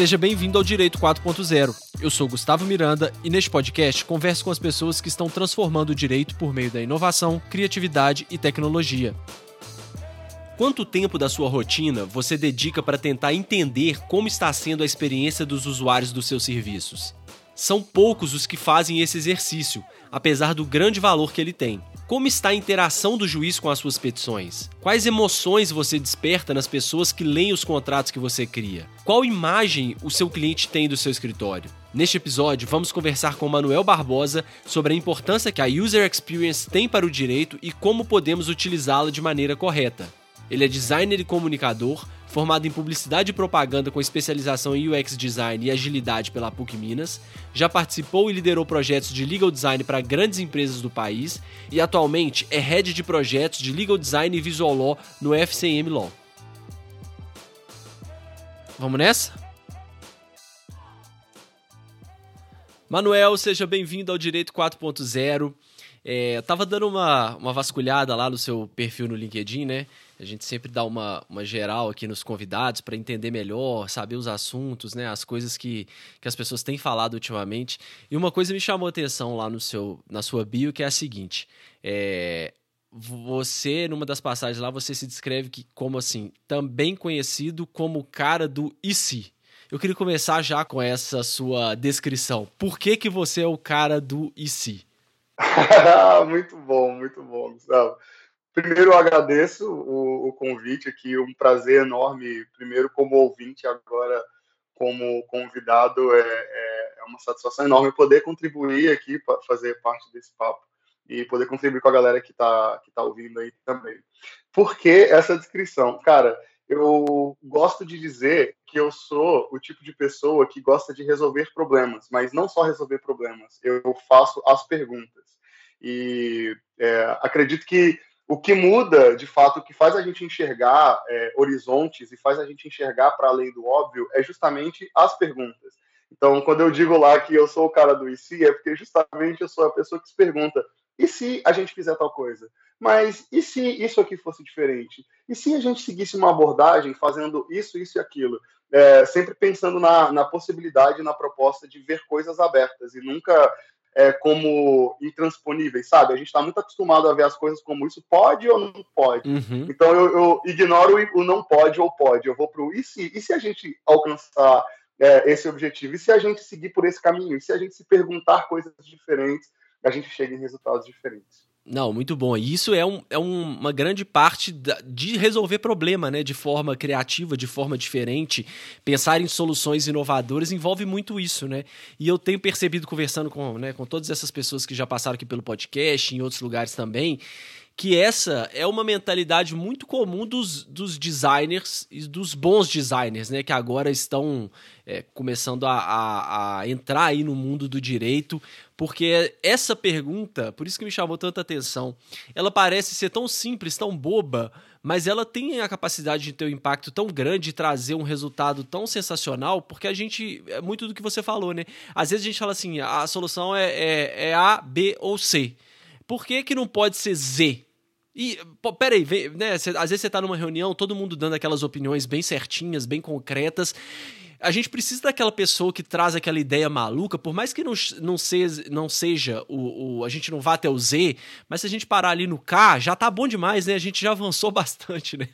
Seja bem-vindo ao Direito 4.0. Eu sou Gustavo Miranda e neste podcast converso com as pessoas que estão transformando o direito por meio da inovação, criatividade e tecnologia. Quanto tempo da sua rotina você dedica para tentar entender como está sendo a experiência dos usuários dos seus serviços? São poucos os que fazem esse exercício, apesar do grande valor que ele tem. Como está a interação do juiz com as suas petições? Quais emoções você desperta nas pessoas que leem os contratos que você cria? Qual imagem o seu cliente tem do seu escritório? Neste episódio, vamos conversar com Manuel Barbosa sobre a importância que a User Experience tem para o direito e como podemos utilizá-la de maneira correta. Ele é designer e comunicador, formado em publicidade e propaganda com especialização em UX design e agilidade pela PUC Minas, já participou e liderou projetos de legal design para grandes empresas do país e atualmente é head de projetos de legal design e visual law no FCM Law. Vamos nessa? Manuel, seja bem-vindo ao Direito 4.0. É, eu tava dando uma, uma vasculhada lá no seu perfil no LinkedIn, né? A gente sempre dá uma, uma geral aqui nos convidados para entender melhor, saber os assuntos, né? As coisas que, que as pessoas têm falado ultimamente. E uma coisa me chamou atenção lá no seu, na sua bio, que é a seguinte. É, você, numa das passagens lá, você se descreve que, como assim, também conhecido como cara do IC. Eu queria começar já com essa sua descrição. Por que, que você é o cara do IC? muito bom, muito bom, Gustavo. Primeiro, eu agradeço o, o, convite aqui, um prazer enorme, primeiro como ouvinte, agora como convidado, é, é, é uma satisfação enorme poder contribuir aqui, para fazer parte desse papo e poder contribuir com a galera que está que tá ouvindo aí também. Por que essa descrição? Cara, eu gosto de dizer que eu sou o tipo de pessoa que gosta de resolver problemas, mas não só resolver problemas, eu faço as perguntas. E é, acredito que o que muda, de fato, o que faz a gente enxergar é, horizontes e faz a gente enxergar para além do óbvio é justamente as perguntas. Então, quando eu digo lá que eu sou o cara do se, é porque justamente eu sou a pessoa que se pergunta: e se a gente fizer tal coisa? Mas e se isso aqui fosse diferente? E se a gente seguisse uma abordagem fazendo isso, isso e aquilo? É, sempre pensando na, na possibilidade, na proposta de ver coisas abertas e nunca é, como intransponíveis, sabe? A gente está muito acostumado a ver as coisas como isso pode ou não pode. Uhum. Então eu, eu, ignoro o não pode ou pode. Eu vou para o e se, e se a gente alcançar é, esse objetivo? E se a gente seguir por esse caminho? E se a gente se perguntar coisas diferentes, a gente chega em resultados diferentes? Não, muito bom. E isso é, um, é um, uma grande parte da, de resolver problema, né? De forma criativa, de forma diferente. Pensar em soluções inovadoras envolve muito isso, né? E eu tenho percebido, conversando com, né, com todas essas pessoas que já passaram aqui pelo podcast, em outros lugares também, que essa é uma mentalidade muito comum dos, dos designers e dos bons designers, né? Que agora estão é, começando a, a, a, entrar aí no mundo do direito, porque essa pergunta, por isso que me chamou tanta atenção, ela parece ser tão simples, tão boba, mas ela tem a capacidade de ter um impacto tão grande e trazer um resultado tão sensacional, porque a gente, é muito do que você falou, né? Às vezes a gente fala assim, a solução é, é, é A, B ou C. Por que, que não pode ser Z? E, pô, peraí, né? Cê, às vezes você tá numa reunião, todo mundo dando aquelas opiniões bem certinhas, bem concretas. A gente precisa daquela pessoa que traz aquela ideia maluca, por mais que não, não, seja, não seja o, o, A gente não vá até o Z, mas se a gente parar ali no K, já tá bom demais, né? A gente já avançou bastante, né?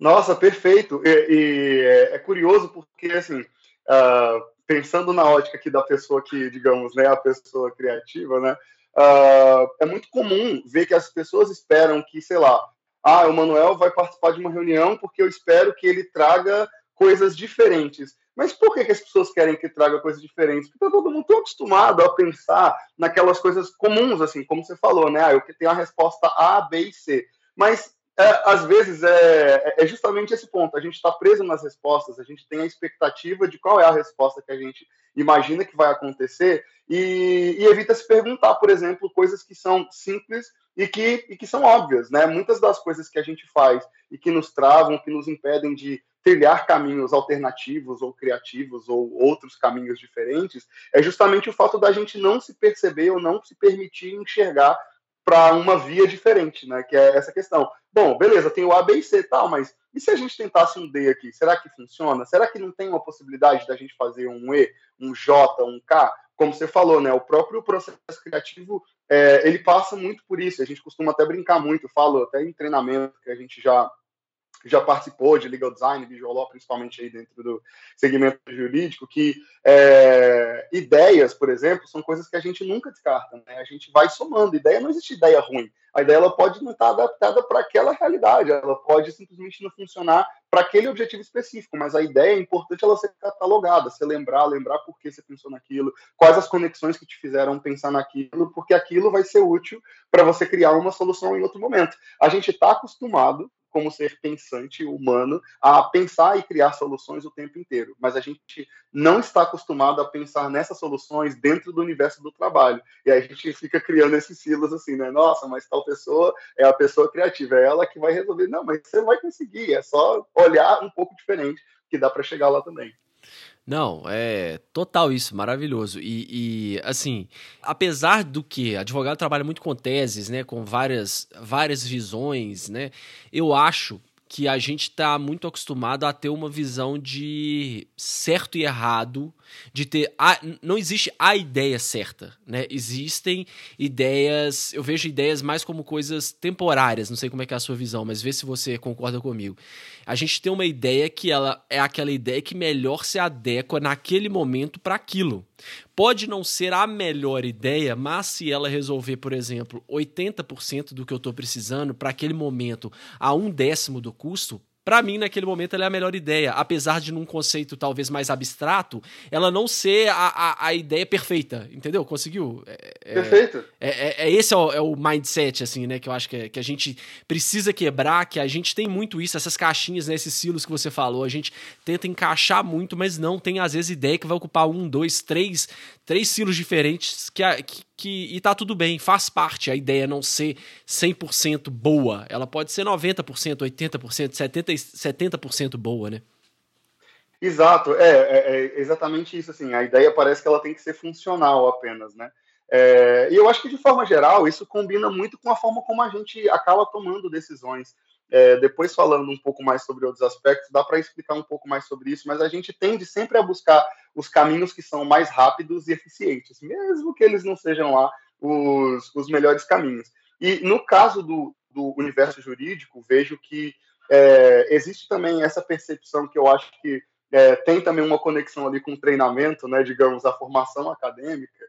Nossa, perfeito. E, e é, é curioso porque, assim, uh, pensando na ótica aqui da pessoa que, digamos, né, a pessoa criativa, né? Uh, é muito comum ver que as pessoas esperam que, sei lá, ah, o Manuel vai participar de uma reunião porque eu espero que ele traga coisas diferentes. Mas por que, que as pessoas querem que traga coisas diferentes? Porque todo mundo tão acostumado a pensar naquelas coisas comuns, assim, como você falou, né? Ah, eu tenho a resposta A, B e C. Mas é, às vezes é, é, justamente esse ponto. A gente está preso nas respostas, a gente tem a expectativa de qual é a resposta que a gente imagina que vai acontecer e, e evita se perguntar, por exemplo, coisas que são simples e que, e que são óbvias. Né? Muitas das coisas que a gente faz e que nos travam, que nos impedem de trilhar caminhos alternativos ou criativos ou outros caminhos diferentes, é justamente o fato da gente não se perceber ou não se permitir enxergar para uma via diferente, né? Que é essa questão. bom, beleza, tem o A, B e C tal, mas e se a gente tentasse um D aqui? Será que funciona? Será que não tem uma possibilidade da gente fazer um E, um J, um K? Como você falou, né? O próprio processo criativo, é, ele passa muito por isso. A gente costuma até brincar muito, falo até em treinamento que a gente já já participou de legal design, visual law, principalmente aí dentro do segmento jurídico, que é, ideias, por exemplo, são coisas que a gente nunca descarta, né? A gente vai somando. Ideia não existe ideia ruim. A ideia ela pode não estar adaptada para aquela realidade, ela pode simplesmente não funcionar para aquele objetivo específico, mas a ideia é importante ela ser catalogada, você lembrar, lembrar por que você pensou naquilo, quais as conexões que te fizeram pensar naquilo, porque aquilo vai ser útil para você criar uma solução em outro momento. A gente está acostumado como ser pensante humano a pensar e criar soluções o tempo inteiro, mas a gente não está acostumado a pensar nessas soluções dentro do universo do trabalho. E aí a gente fica criando esses silos assim, né? Nossa, mas tal pessoa é a pessoa criativa, é ela que vai resolver. Não, mas você vai conseguir, é só olhar um pouco diferente que dá para chegar lá também. Não, é total isso, maravilhoso. E, e, assim, apesar do que advogado trabalha muito com teses, né, com várias, várias visões, né, eu acho que a gente está muito acostumado a ter uma visão de certo e errado, de ter a, não existe a ideia certa, né? Existem ideias, eu vejo ideias mais como coisas temporárias, não sei como é que é a sua visão, mas vê se você concorda comigo. A gente tem uma ideia que ela é aquela ideia que melhor se adequa naquele momento para aquilo. Pode não ser a melhor ideia, mas se ela resolver, por exemplo, 80% do que eu estou precisando para aquele momento a um décimo do custo, para mim, naquele momento, ela é a melhor ideia. Apesar de, num conceito talvez mais abstrato, ela não ser a, a, a ideia perfeita. Entendeu? Conseguiu? É, é Perfeito. É, é, é esse é o, é o, mindset, assim, né? Que eu acho que, que a gente precisa quebrar, que a gente tem muito isso, essas caixinhas, né, esses silos que você falou. A gente tenta encaixar muito, mas não tem, às vezes, ideia que vai ocupar um, dois, três, três silos diferentes que, que, que, e tá tudo bem, faz parte a ideia não ser 100% boa. Ela pode ser 90%, 80%, 70%, 70% boa, né? Exato, é, é, é, exatamente isso. Assim, a ideia parece que ela tem que ser funcional apenas, né? É, e eu acho que de forma geral isso combina muito com a forma como a gente acaba tomando decisões. É, depois falando um pouco mais sobre outros aspectos, dá para explicar um pouco mais sobre isso, mas a gente tende sempre a buscar os caminhos que são mais rápidos e eficientes, mesmo que eles não sejam lá os, os melhores caminhos. E no caso do, do universo jurídico, vejo que é, existe também essa percepção que eu acho que é, tem também uma conexão ali com o treinamento, né, digamos, a formação acadêmica,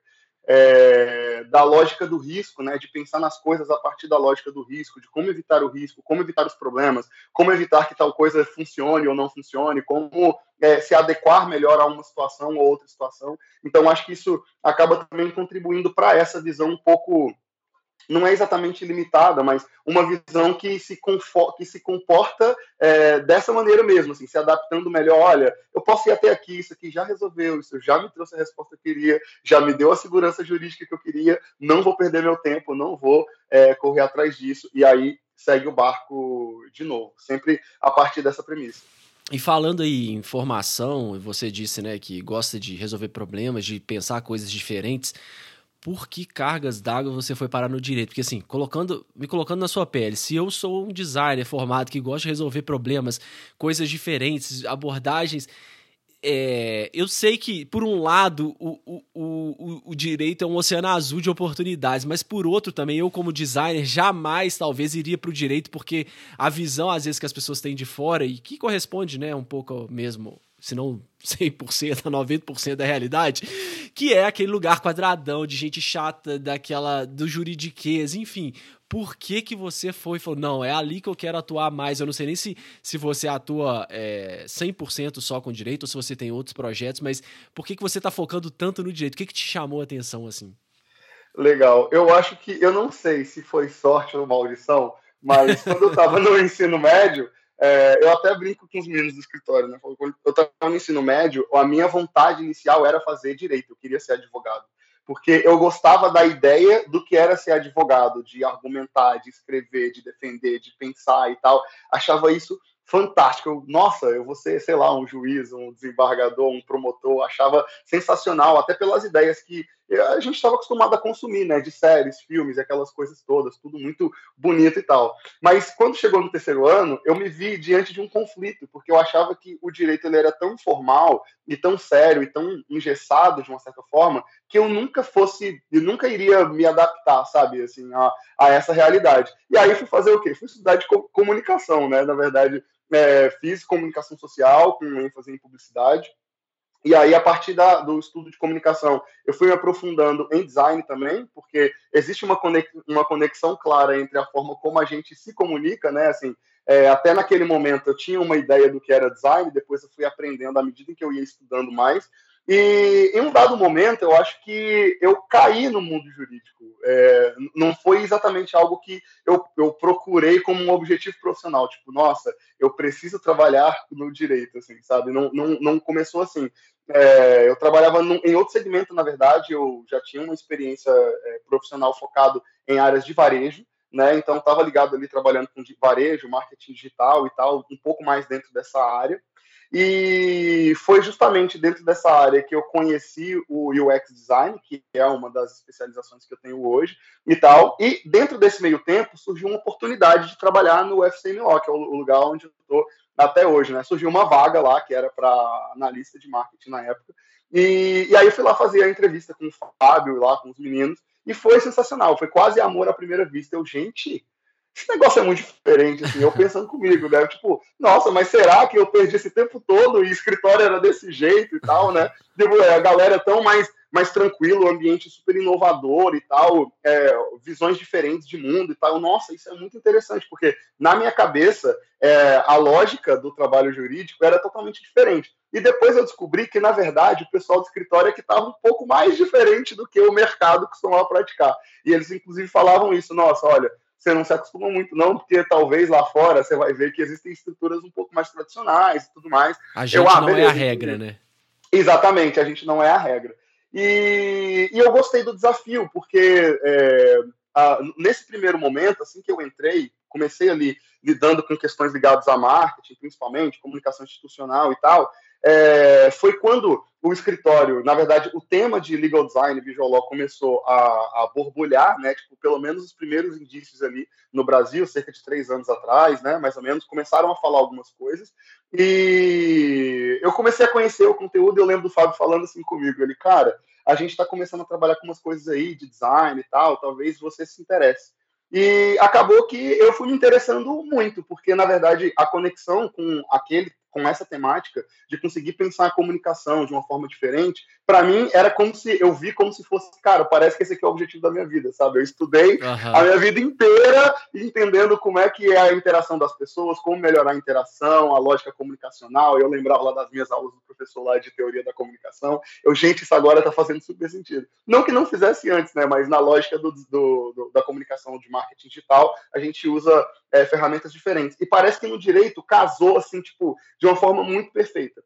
é, da lógica do risco, né, de pensar nas coisas a partir da lógica do risco, de como evitar o risco, como evitar os problemas, como evitar que tal coisa funcione ou não funcione, como é, se adequar melhor a uma situação ou outra situação. Então, acho que isso acaba também contribuindo para essa visão um pouco não é exatamente limitada, mas uma visão que se, que se comporta é, dessa maneira mesmo, assim, se adaptando melhor. Olha, eu posso ir até aqui, isso aqui já resolveu, isso já me trouxe a resposta que eu queria, já me deu a segurança jurídica que eu queria, não vou perder meu tempo, não vou é, correr atrás disso, e aí segue o barco de novo, sempre a partir dessa premissa. E falando aí em formação, você disse né, que gosta de resolver problemas, de pensar coisas diferentes por que cargas d'água você foi parar no direito? Porque assim, colocando, me colocando na sua pele, se eu sou um designer formado que gosta de resolver problemas, coisas diferentes, abordagens, é, eu sei que, por um lado, o, o, o, o, direito é um oceano azul de oportunidades, mas por outro também, eu como designer jamais talvez iria para o direito, porque a visão, às vezes, que as pessoas têm de fora, e que corresponde né, um pouco mesmo se não 100%, 90% da realidade, que é aquele lugar quadradão de gente chata, daquela do juridiquês, enfim. Por que que você foi e falou, não, é ali que eu quero atuar mais? Eu não sei nem se, se você atua é, 100% só com direito ou se você tem outros projetos, mas por que que você está focando tanto no direito? O que que te chamou a atenção assim? Legal. Eu acho que, eu não sei se foi sorte ou maldição, mas quando eu estava no ensino médio, é, eu até brinco com os meninos do escritório, né? Quando eu estava no ensino médio, a minha vontade inicial era fazer direito, eu queria ser advogado. Porque eu gostava da ideia do que era ser advogado, de argumentar, de escrever, de defender, de pensar e tal. Achava isso fantástico. Eu, nossa, eu vou ser, sei lá, um juiz, um desembargador, um promotor. Achava sensacional, até pelas ideias que, a gente estava acostumado a consumir, né, de séries, filmes, aquelas coisas todas, tudo muito bonito e tal. Mas quando chegou no terceiro ano, eu me vi diante de um conflito, porque eu achava que o direito ele era tão formal e tão sério e tão engessado de uma certa forma que eu nunca fosse, eu nunca iria me adaptar, sabe, assim, a, a essa realidade. E aí fui fazer o quê? Fui estudar de comunicação, né? Na verdade, é, fiz comunicação social com ênfase em publicidade e aí, a partir da, do estudo de comunicação, eu fui me aprofundando em design também, porque existe uma, conex, uma conexão clara entre a forma como a gente se comunica, né? Assim, é, até naquele momento eu tinha uma ideia do que era design, depois eu fui aprendendo à medida que eu ia estudando mais, e em um dado momento, eu acho que eu caí no mundo jurídico. É, não foi exatamente algo que eu, eu procurei como um objetivo profissional. Tipo, nossa, eu preciso trabalhar no direito, assim, sabe? Não, não, não começou assim. É, eu trabalhava num, em outro segmento, na verdade, eu já tinha uma experiência é, profissional focado em áreas de varejo, né? Então, estava ligado ali trabalhando com varejo, marketing digital e tal, um pouco mais dentro dessa área. E foi justamente dentro dessa área que eu conheci o UX Design, que é uma das especializações que eu tenho hoje e tal. E dentro desse meio tempo surgiu uma oportunidade de trabalhar no FCMO, que é o lugar onde eu estou até hoje, né? Surgiu uma vaga lá, que era para analista de marketing na época. E, e aí eu fui lá fazer a entrevista com o Fábio, lá com os meninos, e foi sensacional. Foi quase amor à primeira vista. Eu, gente, esse negócio é muito diferente, assim, eu pensando comigo, né? Tipo, nossa, mas será que eu perdi esse tempo todo e escritório era desse jeito e tal, né? Tipo, é, a galera é tão mais, mais tranquilo, o ambiente super inovador e tal, é, visões diferentes de mundo e tal. Nossa, isso é muito interessante, porque na minha cabeça é, a lógica do trabalho jurídico era totalmente diferente. E depois eu descobri que, na verdade, o pessoal do escritório é que estava um pouco mais diferente do que o mercado costumava praticar. E eles, inclusive, falavam isso: nossa, olha você não se acostuma muito, não, porque talvez lá fora você vai ver que existem estruturas um pouco mais tradicionais e tudo mais. A gente eu, ah, não beleza, é a regra, né? Exatamente, a gente não é a regra. E, e eu gostei do desafio, porque é, a, nesse primeiro momento, assim que eu entrei, comecei ali lidando com questões ligadas a marketing, principalmente, comunicação institucional e tal, é, foi quando o escritório, na verdade, o tema de legal design, visual law, começou a, a, borbulhar, né? Tipo, pelo menos os primeiros indícios ali no Brasil, cerca de três anos atrás, né? Mais ou menos, começaram a falar algumas coisas. E eu comecei a conhecer o conteúdo. Eu lembro do Fábio falando assim comigo, ele, cara, a gente está começando a trabalhar com umas coisas aí de design e tal. Talvez você se interesse. E acabou que eu fui me interessando muito, porque na verdade a conexão com aquele com essa temática de conseguir pensar a comunicação de uma forma diferente, para mim era como se eu vi como se fosse, cara, parece que esse aqui é o objetivo da minha vida, sabe? Eu estudei uhum. a minha vida inteira entendendo como é que é a interação das pessoas, como melhorar a interação, a lógica comunicacional. Eu lembrava lá das minhas aulas do professor lá de teoria da comunicação. Eu, gente, isso agora tá fazendo super sentido. Não que não fizesse antes, né? Mas na lógica do, do, do da comunicação de marketing digital, a gente usa é, ferramentas diferentes. E parece que no direito casou, assim, tipo, de uma forma muito perfeita.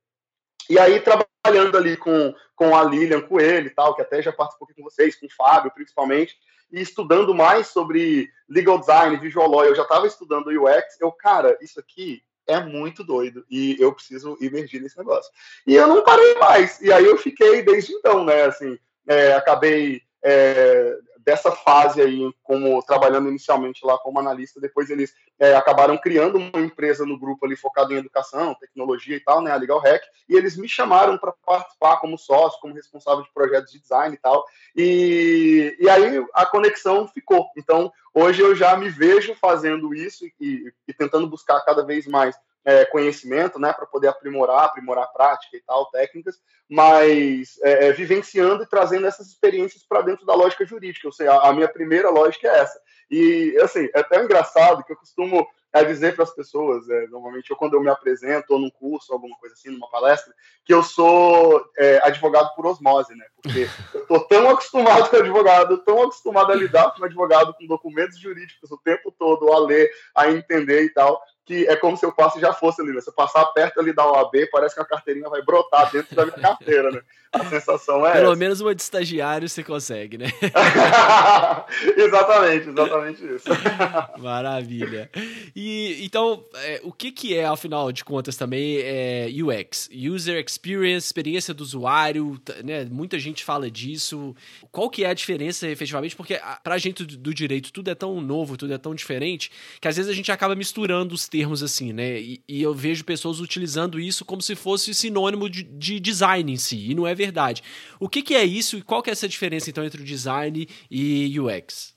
E aí, trabalhando ali com, com a Lilian Coelho e tal, que até já participou aqui com vocês, com o Fábio, principalmente, e estudando mais sobre legal design, visual law, eu já estava estudando UX, eu, cara, isso aqui é muito doido e eu preciso emergir nesse negócio. E eu não parei mais. E aí eu fiquei desde então, né? Assim, é, acabei é, dessa fase aí, como trabalhando inicialmente lá como analista, depois eles é, acabaram criando uma empresa no grupo ali focado em educação, tecnologia e tal, né, a Legal Hack, e eles me chamaram para participar como sócio, como responsável de projetos de design e tal, e, e aí a conexão ficou. Então, hoje eu já me vejo fazendo isso e, e tentando buscar cada vez mais é, conhecimento, né, para poder aprimorar, aprimorar a prática e tal, técnicas, mas é, é, vivenciando e trazendo essas experiências para dentro da lógica jurídica. Eu sei, a, a, minha primeira lógica é essa. E, assim, é até engraçado que eu costumo é, dizer para as pessoas, é, normalmente, eu, quando eu me apresento, ou num curso, alguma coisa assim, numa palestra, que eu sou é, advogado por osmose, né? Porque eu estou tão acostumado com advogado, tão acostumado a lidar com advogado, com documentos jurídicos o tempo todo, a ler, a entender e tal, que é como se eu passe já fosse ali, né? Se eu passar perto ali da OAB, parece que a carteirinha vai brotar dentro da minha carteira, né? A sensação é. Pelo essa. menos uma de estagiário você consegue, né? exatamente, exatamente isso. Maravilha. E então, é, o que, que é, afinal de contas, também é UX? User Experience, experiência do usuário, né? Muita gente fala disso. Qual que é a diferença, efetivamente? Porque pra gente do, do direito tudo é tão novo, tudo é tão diferente, que às vezes a gente acaba misturando os termos assim, né? E, e eu vejo pessoas utilizando isso como se fosse sinônimo de, de, design em si, e não é verdade. O que, que é isso e qual que é essa diferença, então, entre o design e UX?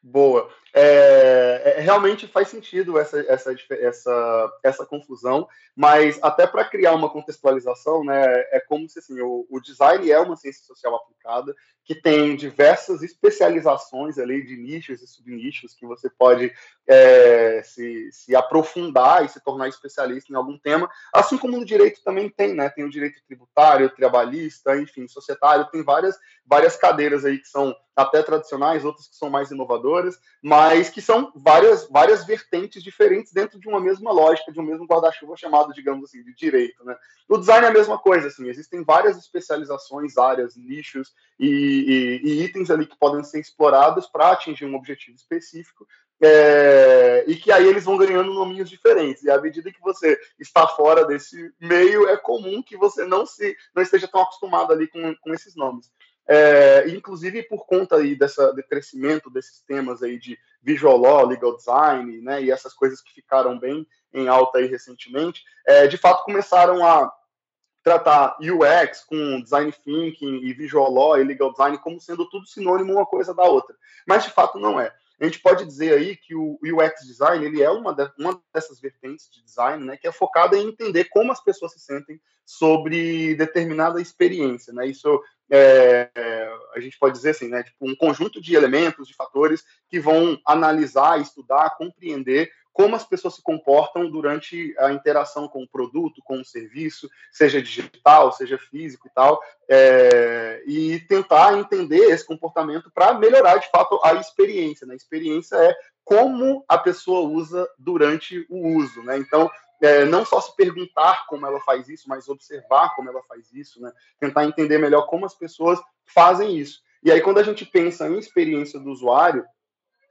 Boa. É, é, realmente faz sentido essa, essa, essa, essa confusão, mas até para criar uma contextualização, né, é como se assim, o, o, design é uma ciência social aplicada que tem diversas especializações ali de nichos e subnichos que você pode é, se, se aprofundar e se tornar especialista em algum tema, assim como no direito também tem, né? Tem o direito tributário, trabalhista, enfim, societário, tem várias, várias cadeiras aí que são até tradicionais, outras que são mais inovadoras, mas que são várias, várias vertentes diferentes dentro de uma mesma lógica, de um mesmo guarda-chuva chamado, digamos assim, de direito, né? O design é a mesma coisa, assim, existem várias especializações, áreas, nichos e, e, e itens ali que podem ser explorados para atingir um objetivo específico, é, e que aí eles vão ganhando nominhos diferentes. E à medida que você está fora desse meio, é comum que você não se não esteja tão acostumado ali com, com esses nomes. É, inclusive por conta aí dessa, do crescimento desses temas aí de visual law, legal design, né, e essas coisas que ficaram bem em alta aí recentemente, é, de fato começaram a tratar UX com design thinking e visual law e legal design como sendo tudo sinônimo uma coisa da outra, mas de fato não é. A gente pode dizer aí que o UX design ele é uma, de, uma dessas vertentes de design, né, que é focada em entender como as pessoas se sentem sobre determinada experiência, né? Isso é, a gente pode dizer assim, né, tipo um conjunto de elementos, de fatores que vão analisar, estudar, compreender como as pessoas se comportam durante a interação com o produto, com o serviço, seja digital, seja físico e tal, é, e tentar entender esse comportamento para melhorar de fato a experiência. Né? A experiência é como a pessoa usa durante o uso. Né? Então, é, não só se perguntar como ela faz isso, mas observar como ela faz isso, né? tentar entender melhor como as pessoas fazem isso. E aí, quando a gente pensa em experiência do usuário,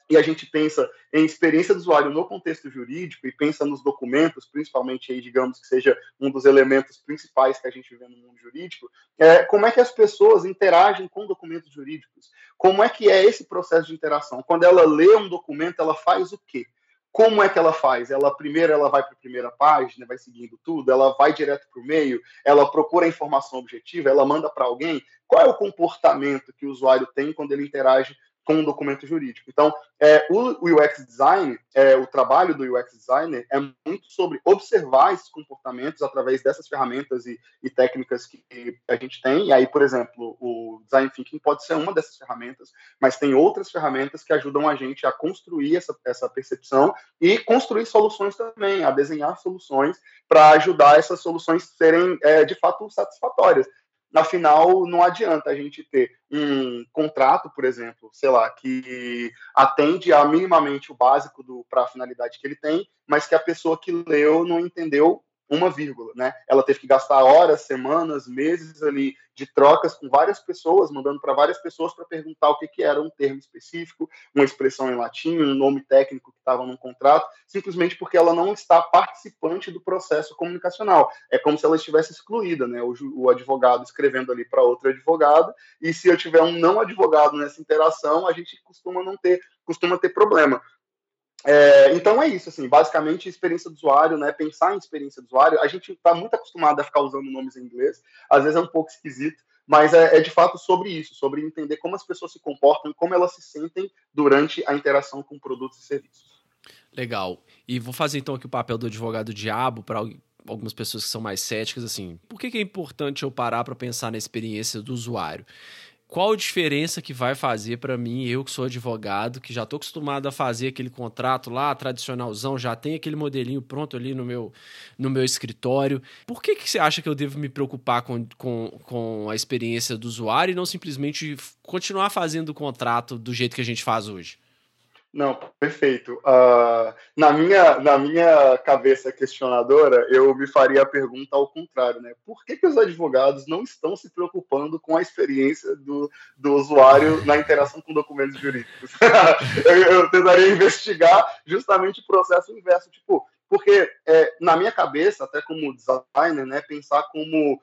e a gente pensa em experiência do usuário no contexto jurídico e pensa nos documentos, principalmente aí, digamos que seja um dos elementos principais que a gente vê no mundo jurídico, é como é que as pessoas interagem com documentos jurídicos? Como é que é esse processo de interação? Quando ela lê um documento, ela faz o quê? Como é que ela faz? Ela primeiro ela vai para a primeira página, vai seguindo tudo, ela vai direto para o meio, ela procura informação objetiva, ela manda para alguém. Qual é o comportamento que o usuário tem quando ele interage com um documento jurídico. Então, é, o, UX design, é, o trabalho do UX designer é muito sobre observar esses comportamentos através dessas ferramentas e, e, técnicas que a gente tem. E aí, por exemplo, o design thinking pode ser uma dessas ferramentas, mas tem outras ferramentas que ajudam a gente a construir essa, essa percepção e construir soluções também, a desenhar soluções para ajudar essas soluções serem é, de fato satisfatórias. Afinal, não adianta a gente ter um contrato, por exemplo, sei lá, que atende a minimamente o básico para a finalidade que ele tem, mas que a pessoa que leu não entendeu uma vírgula, né? Ela teve que gastar horas, semanas, meses ali de trocas com várias pessoas, mandando para várias pessoas para perguntar o que, que era um termo específico, uma expressão em latim, um nome técnico que estava no contrato, simplesmente porque ela não está participante do processo comunicacional. É como se ela estivesse excluída, né? O, o advogado escrevendo ali para outro advogado, e se eu tiver um não advogado nessa interação, a gente costuma não ter, costuma ter problema. É, então é isso, assim, basicamente experiência do usuário, né? Pensar em experiência do usuário. A gente está muito acostumado a ficar usando nomes em inglês, às vezes é um pouco esquisito, mas é, é, de fato sobre isso, sobre entender como as pessoas se comportam e como elas se sentem durante a interação com produtos e serviços. Legal. E vou fazer então aqui o papel do advogado diabo para algumas pessoas que são mais céticas, assim, por que, que é importante eu parar para pensar na experiência do usuário? Qual a diferença que vai fazer para mim, eu que sou advogado, que já estou acostumado a fazer aquele contrato lá, tradicionalzão, já tem aquele modelinho pronto ali no meu, no meu escritório. Por que, que você acha que eu devo me preocupar com, com, com a experiência do usuário e não simplesmente continuar fazendo o contrato do jeito que a gente faz hoje? Não, perfeito. Uh, na, minha, na minha cabeça questionadora, eu me faria a pergunta ao contrário, né? Por que, que os advogados não estão se preocupando com a experiência do, do usuário na interação com documentos jurídicos? eu, eu, tentaria investigar justamente o processo inverso, tipo, porque é, na minha cabeça, até como designer, né, pensar como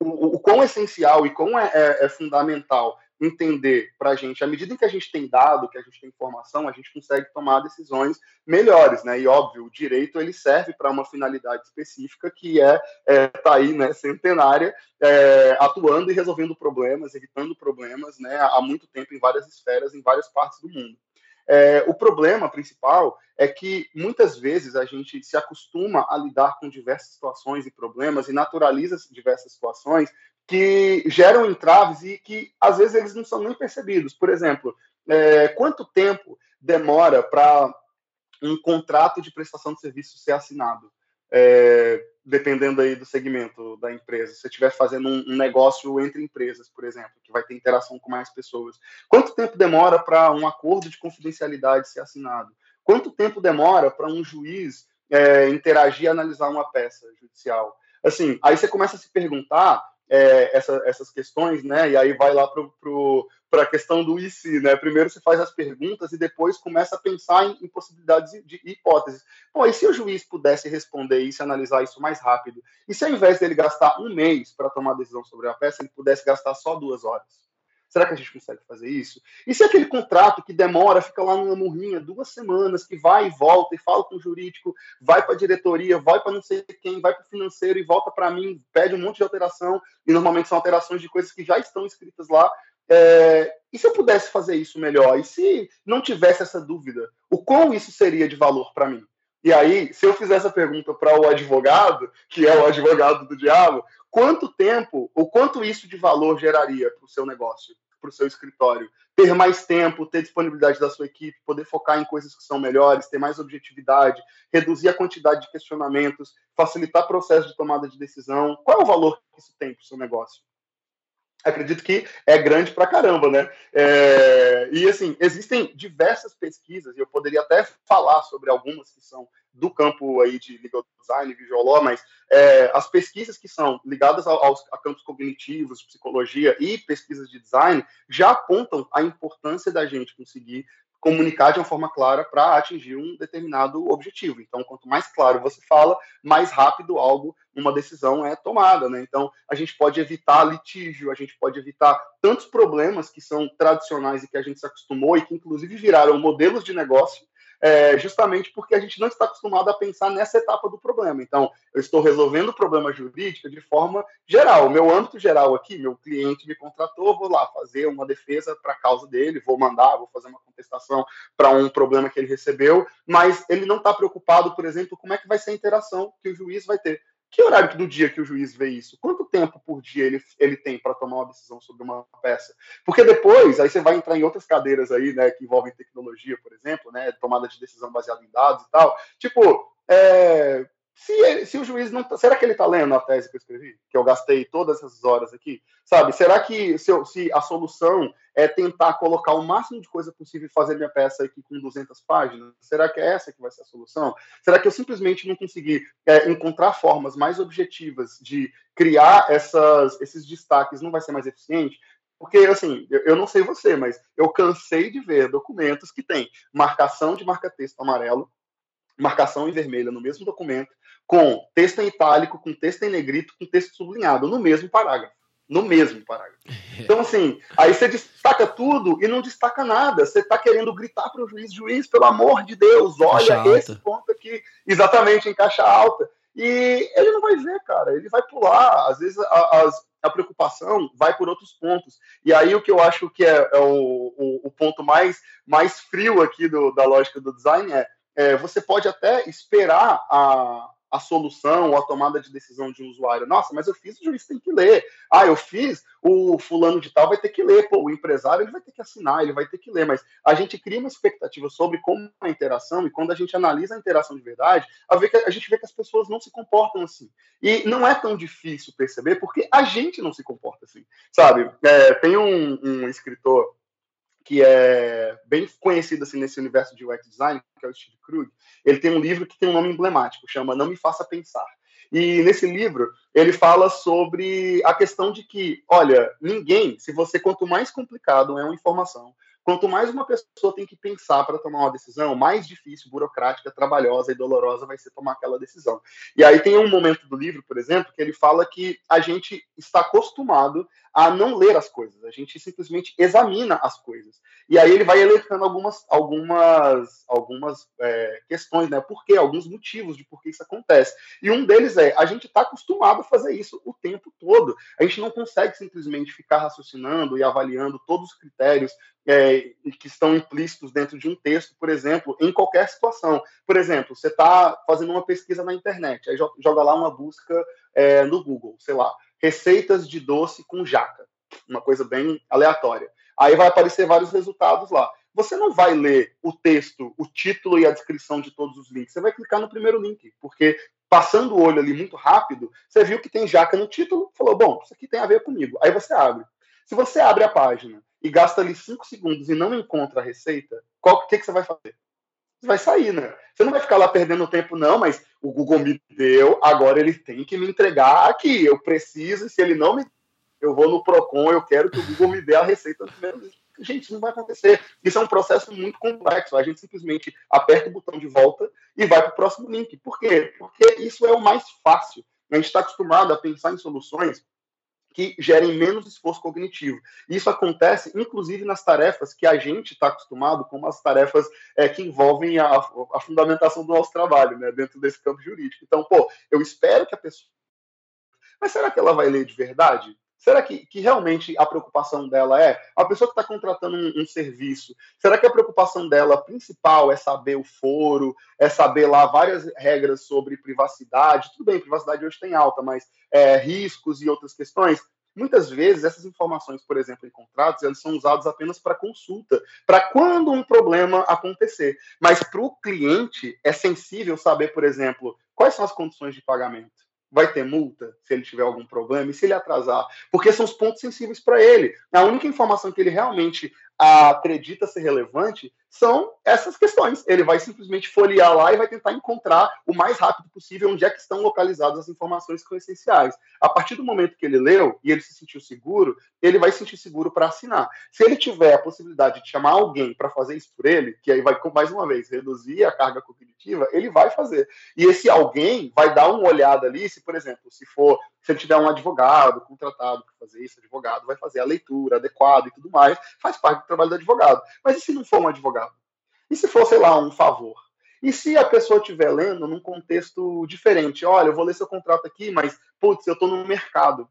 o, o quão essencial e quão é, é, é fundamental entender para a gente, à medida que a gente tem dado, que a gente tem informação, a gente consegue tomar decisões melhores, né? E óbvio, o direito ele serve para uma finalidade específica que é, é tá aí, né, centenária, é, atuando e resolvendo problemas, evitando problemas, né, há muito tempo em várias esferas, em várias partes do mundo. É, o problema principal é que muitas vezes a gente se acostuma a lidar com diversas situações e problemas e naturaliza diversas situações que geram entraves e que às vezes eles não são nem percebidos. Por exemplo, é, quanto tempo demora para um contrato de prestação de serviço ser assinado? É, dependendo aí do segmento da empresa. Se você estiver fazendo um, negócio entre empresas, por exemplo, que vai ter interação com mais pessoas. Quanto tempo demora para um acordo de confidencialidade ser assinado? Quanto tempo demora para um juiz é, interagir e analisar uma peça judicial? Assim, aí você começa a se perguntar é, essa, essas questões, né? E aí vai lá para a questão do e se, né? Primeiro você faz as perguntas e depois começa a pensar em, em possibilidades de, de hipóteses. Bom, e se o juiz pudesse responder isso, analisar isso mais rápido? E se ao invés dele gastar um mês para tomar decisão sobre a peça, ele pudesse gastar só duas horas? Será que a gente consegue fazer isso? E se aquele contrato que demora, fica lá numa murrinha duas semanas, que vai e volta e fala com o jurídico, vai para a diretoria, vai para não sei quem, vai para o financeiro e volta para mim, pede um monte de alteração, e normalmente são alterações de coisas que já estão escritas lá. É... e se eu pudesse fazer isso melhor? E se não tivesse essa dúvida, o quão isso seria de valor para mim? E aí, se eu fizer essa pergunta para o advogado, que é o advogado do diabo, quanto tempo ou quanto isso de valor geraria para o seu negócio, para o seu escritório? Ter mais tempo, ter disponibilidade da sua equipe, poder focar em coisas que são melhores, ter mais objetividade, reduzir a quantidade de questionamentos, facilitar o processo de tomada de decisão. Qual é o valor que isso tem para o seu negócio? acredito que é grande pra caramba, né? É, e assim, existem diversas pesquisas, e eu poderia até falar sobre algumas que são do campo aí de legal design, visual law, mas é, as pesquisas que são ligadas aos, a campos cognitivos, psicologia e pesquisas de design já apontam a importância da gente conseguir comunicar de uma forma clara para atingir um determinado objetivo. Então, quanto mais claro você fala, mais rápido algo, uma decisão é tomada, né? Então, a gente pode evitar litígio, a gente pode evitar tantos problemas que são tradicionais e que a gente se acostumou e que inclusive viraram modelos de negócio é, justamente porque a gente não está acostumado a pensar nessa etapa do problema. Então, eu estou resolvendo o problema jurídico de forma geral. Meu âmbito geral aqui, meu cliente me contratou, vou lá fazer uma defesa para a causa dele, vou mandar, vou fazer uma contestação para um problema que ele recebeu, mas ele não está preocupado, por exemplo, como é que vai ser a interação que o juiz vai ter que horário do dia que o juiz vê isso? Quanto tempo por dia ele, ele tem para tomar uma decisão sobre uma peça? Porque depois, aí você vai entrar em outras cadeiras aí, né, que envolvem tecnologia, por exemplo, né, tomada de decisão baseada em dados e tal. Tipo, é, se, ele, se o juiz não. Tá, será que ele está lendo a tese que eu escrevi? Que eu gastei todas essas horas aqui? Sabe? Será que se, eu, se a solução é tentar colocar o máximo de coisa possível e fazer minha peça aqui com 200 páginas? Será que é essa que vai ser a solução? Será que eu simplesmente não consegui é, encontrar formas mais objetivas de criar essas, esses destaques? Não vai ser mais eficiente? Porque, assim, eu, não sei você, mas eu cansei de ver documentos que têm marcação de marca-texto amarelo, marcação em vermelho no mesmo documento, com texto em itálico, com texto em negrito, com texto sublinhado, no mesmo parágrafo. No mesmo parágrafo. Então, assim, aí você destaca tudo e não destaca nada. Você está querendo gritar para o juiz, juiz, pelo amor de Deus, olha esse ponto aqui, exatamente em caixa alta. E ele não vai ver, cara, ele vai pular. Às vezes a, a, a preocupação vai por outros pontos. E aí o que eu acho que é, é o, o, o, ponto mais, mais frio aqui do, da lógica do design é, é você pode até esperar a, a solução ou a tomada de decisão de um usuário. Nossa, mas eu fiz, o juiz tem que ler. Ah, eu fiz, o fulano de tal vai ter que ler. Pô, o empresário ele vai ter que assinar, ele vai ter que ler. Mas a gente cria uma expectativa sobre como é a interação e quando a gente analisa a interação de verdade, a, ver que, a gente vê que as pessoas não se comportam assim. E não é tão difícil perceber porque a gente não se comporta assim, sabe? É, tem um, um escritor que é bem conhecido assim nesse universo de UX design, que é o Steve Krug, ele tem um livro que tem um nome emblemático, chama Não Me Faça Pensar. E nesse livro ele fala sobre a questão de que, olha, ninguém, se você quanto mais complicado é uma informação, Quanto mais uma pessoa tem que pensar para tomar uma decisão, mais difícil, burocrática, trabalhosa e dolorosa vai ser tomar aquela decisão. E aí tem um momento do livro, por exemplo, que ele fala que a gente está acostumado a não ler as coisas, a gente simplesmente examina as coisas. E aí ele vai elencando algumas, algumas, algumas é, questões, né? Por quê? Alguns motivos de por que isso acontece. E um deles é a gente está acostumado a fazer isso o tempo todo. A gente não consegue simplesmente ficar raciocinando e avaliando todos os critérios é, que estão implícitos dentro de um texto, por exemplo, em qualquer situação. Por exemplo, você está fazendo uma pesquisa na internet, aí joga lá uma busca é, no Google, sei lá, receitas de doce com jaca, uma coisa bem aleatória. Aí vai aparecer vários resultados lá. Você não vai ler o texto, o título e a descrição de todos os links. Você vai clicar no primeiro link, porque passando o olho ali muito rápido, você viu que tem jaca no título, falou: bom, isso aqui tem a ver comigo. Aí você abre. Se você abre a página e gasta ali 5 segundos e não encontra a receita, o que, que você vai fazer? Você vai sair, né? Você não vai ficar lá perdendo tempo, não, mas o Google me deu, agora ele tem que me entregar aqui. Eu preciso, se ele não me. Eu vou no Procon, eu quero que o Google me dê a receita primeiro. Gente, isso não vai acontecer. Isso é um processo muito complexo. A gente simplesmente aperta o botão de volta e vai para o próximo link. Por quê? Porque isso é o mais fácil. A gente está acostumado a pensar em soluções que gerem menos esforço cognitivo. Isso acontece, inclusive, nas tarefas que a gente está acostumado, como as tarefas é, que envolvem a, a, fundamentação do nosso trabalho, né, dentro desse campo jurídico. Então, pô, eu espero que a pessoa. Mas será que ela vai ler de verdade? Será que, que realmente a preocupação dela é a pessoa que está contratando um, um, serviço? Será que a preocupação dela principal é saber o foro, é saber lá várias regras sobre privacidade? Tudo bem, privacidade hoje tem alta, mas é, riscos e outras questões. Muitas vezes essas informações, por exemplo, em contratos, elas são usadas apenas para consulta, para quando um problema acontecer. Mas para o cliente é sensível saber, por exemplo, quais são as condições de pagamento vai ter multa se ele tiver algum problema e se ele atrasar, porque são os pontos sensíveis para ele. A única informação que ele realmente acredita ser relevante são essas questões. Ele vai simplesmente folhear lá e vai tentar encontrar o mais rápido possível onde é que estão localizadas as informações que são essenciais. A partir do momento que ele leu e ele se sentiu seguro, ele vai se sentir seguro para assinar. Se ele tiver a possibilidade de chamar alguém para fazer isso por ele, que aí vai, mais uma vez, reduzir a carga cognitiva, ele vai fazer. E esse alguém vai dar uma olhada ali, se, por exemplo, se for se ele tiver um advogado contratado para fazer isso, advogado vai fazer a leitura adequada e tudo mais, faz parte do trabalho do advogado. Mas e se não for um advogado? E se for, sei lá, um favor? E se a pessoa estiver lendo num contexto diferente? Olha, eu vou ler seu contrato aqui, mas, putz, eu estou no mercado.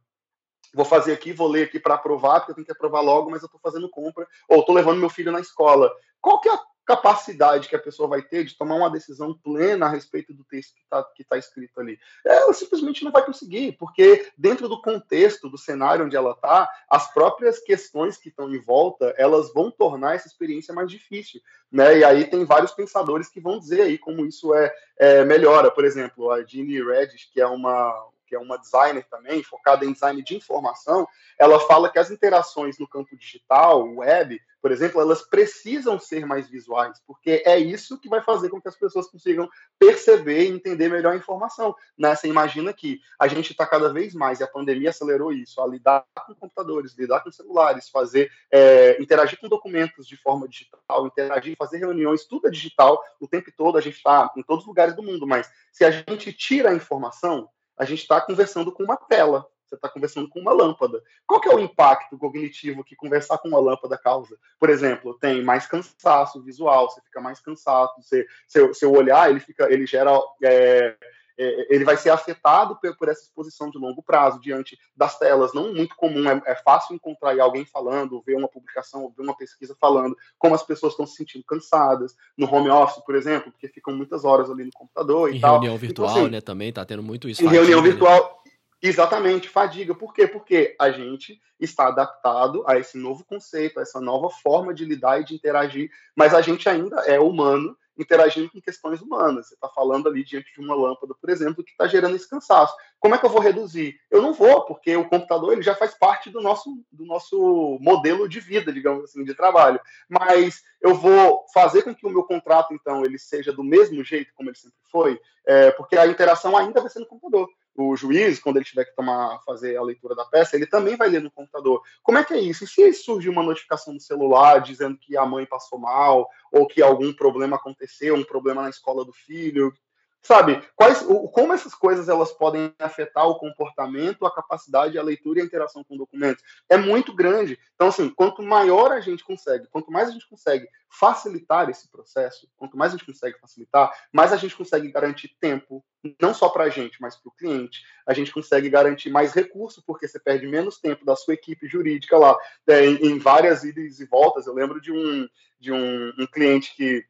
Vou fazer aqui, vou ler aqui para aprovar, porque eu tenho que aprovar logo, mas eu estou fazendo compra, ou estou levando meu filho na escola. Qual que é a capacidade que a pessoa vai ter de tomar uma decisão plena a respeito do texto que está tá escrito ali. Ela simplesmente não vai conseguir, porque dentro do contexto, do cenário onde ela está, as próprias questões que estão em volta, elas vão tornar essa experiência mais difícil. Né? E aí tem vários pensadores que vão dizer aí como isso é, é melhora. Por exemplo, a Jeannie Reddish, que é uma que é uma designer também, focada em design de informação, ela fala que as interações no campo digital, web, por exemplo, elas precisam ser mais visuais, porque é isso que vai fazer com que as pessoas consigam perceber e entender melhor a informação. Né? Você imagina que a gente está cada vez mais, e a pandemia acelerou isso, a lidar com computadores, lidar com celulares, fazer, é, interagir com documentos de forma digital, interagir, fazer reuniões, tudo é digital, o tempo todo a gente está em todos os lugares do mundo, mas se a gente tira a informação, a gente está conversando com uma tela, você está conversando com uma lâmpada. Qual que é o impacto cognitivo que conversar com uma lâmpada causa? Por exemplo, tem mais cansaço visual, você fica mais cansado, você, seu, seu olhar ele fica, ele gera é, é, ele vai ser afetado por, essa exposição de longo prazo diante das telas. Não muito comum, é, é fácil encontrar alguém falando, ver uma publicação, ver uma pesquisa falando como as pessoas estão se sentindo cansadas no home office, por exemplo, porque ficam muitas horas ali no computador e em tal. reunião então, virtual, então, assim, né? Também tá tendo muito isso. Em fadiga, reunião né? virtual. Exatamente, fadiga. Por quê? Porque a gente está adaptado a esse novo conceito, a essa nova forma de lidar e de interagir, mas a gente ainda é humano interagindo com questões humanas. Você está falando ali diante de uma lâmpada, por exemplo, que está gerando esse cansaço. Como é que eu vou reduzir? Eu não vou, porque o computador ele já faz parte do nosso, do nosso modelo de vida, digamos assim, de trabalho. Mas eu vou fazer com que o meu contrato, então, ele seja do mesmo jeito como ele sempre foi, é, porque a interação ainda vai ser no computador o juiz, quando ele tiver que tomar, fazer a leitura da peça, ele também vai ler no computador. Como é que é isso? E se surge uma notificação no celular dizendo que a mãe passou mal, ou que algum problema aconteceu, um problema na escola do filho, sabe? Quais, o, como essas coisas elas podem afetar o comportamento, a capacidade, a leitura e a interação com documentos? É muito grande. Então, assim, quanto maior a gente consegue, quanto mais a gente consegue facilitar esse processo, quanto mais a gente consegue facilitar, mais a gente consegue garantir tempo, não só para a gente, mas para o cliente. A gente consegue garantir mais recurso, porque você perde menos tempo da sua equipe jurídica lá, é, em, em, várias idas e voltas. Eu lembro de um, de um, um cliente que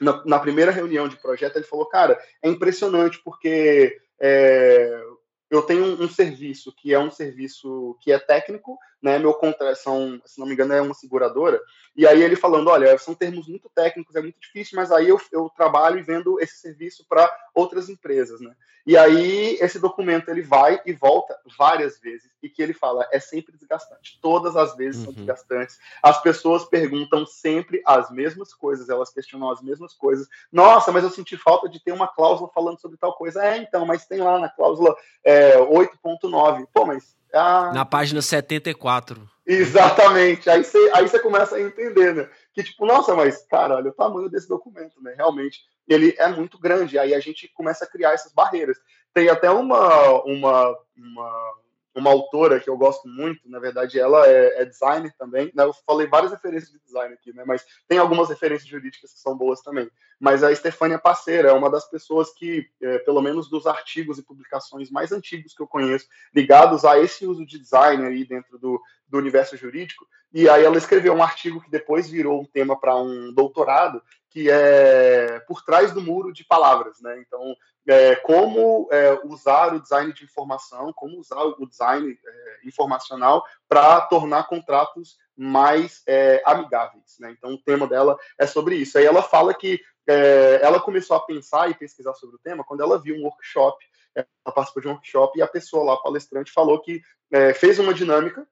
na, na, primeira reunião de projeto, ele falou, cara, é impressionante porque é, eu tenho um, um, serviço que é um serviço que é técnico, né? Meu contrato, são, se não me engano, é uma seguradora. E aí ele falando, olha, são termos muito técnicos, é muito difícil, mas aí eu, eu trabalho e vendo esse serviço para outras empresas, né? E aí esse documento ele vai e volta várias vezes e que ele fala é sempre desgastante. Todas as vezes uhum. são desgastantes. As pessoas perguntam sempre as mesmas coisas, elas questionam as mesmas coisas. Nossa, mas eu senti falta de ter uma cláusula falando sobre tal coisa. É, então, mas tem lá na cláusula é, 8.9. Pô, mas ah, Na página 74. Exatamente. Aí você aí começa a entender, né? Que tipo, nossa, mas, cara, olha o tamanho desse documento, né? Realmente, ele é muito grande. Aí a gente começa a criar essas barreiras. Tem até uma, uma, uma uma autora que eu gosto muito, na verdade ela é, é designer também, né? eu falei várias referências de design aqui, né? mas tem algumas referências jurídicas que são boas também, mas a Stefania Passeira é uma das pessoas que, é, pelo menos dos artigos e publicações mais antigos que eu conheço, ligados a esse uso de design aí dentro do, do universo jurídico, e aí ela escreveu um artigo que depois virou um tema para um doutorado, que é por trás do muro de palavras, né? Então, é, como é, usar o design de informação, como usar o design é, informacional para tornar contratos mais é, amigáveis, né? Então, o tema dela é sobre isso. Aí ela fala que é, ela começou a pensar e pesquisar sobre o tema quando ela viu um workshop, ela participou de um workshop e a pessoa lá, palestrante, falou que é, fez uma dinâmica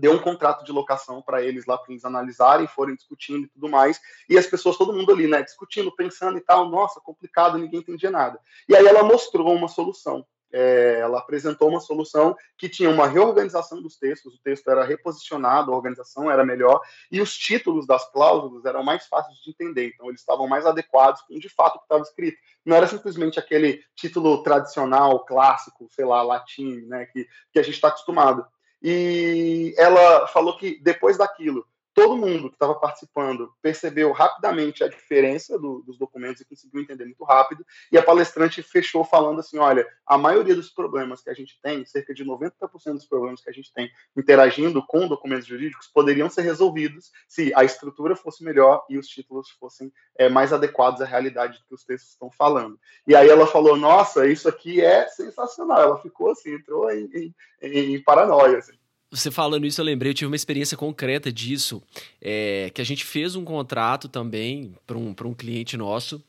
deu um contrato de locação para eles lá para eles analisarem, forem discutindo e tudo mais, e as pessoas, todo mundo ali, né, discutindo, pensando e tal, nossa, complicado, ninguém entendia nada. E aí ela mostrou uma solução. É, ela apresentou uma solução que tinha uma reorganização dos textos, o texto era reposicionado, a organização era melhor, e os títulos das cláusulas eram mais fáceis de entender, então eles estavam mais adequados com de fato o que estava escrito. Não era simplesmente aquele título tradicional, clássico, sei lá, latim, né, que, que a gente está acostumado. E ela falou que depois daquilo, todo mundo que estava participando percebeu rapidamente a diferença do, dos documentos e conseguiu entender muito rápido. E a palestrante fechou falando assim: olha, a maioria dos problemas que a gente tem, cerca de 90% dos problemas que a gente tem interagindo com documentos jurídicos, poderiam ser resolvidos se a estrutura fosse melhor e os títulos fossem é, mais adequados à realidade que os textos estão falando. E aí ela falou: nossa, isso aqui é sensacional. Ela ficou assim, entrou em, em, em paranoia. Assim. Você falando isso, eu lembrei, eu tive uma experiência concreta disso, é, que a gente fez um contrato também para um, um cliente nosso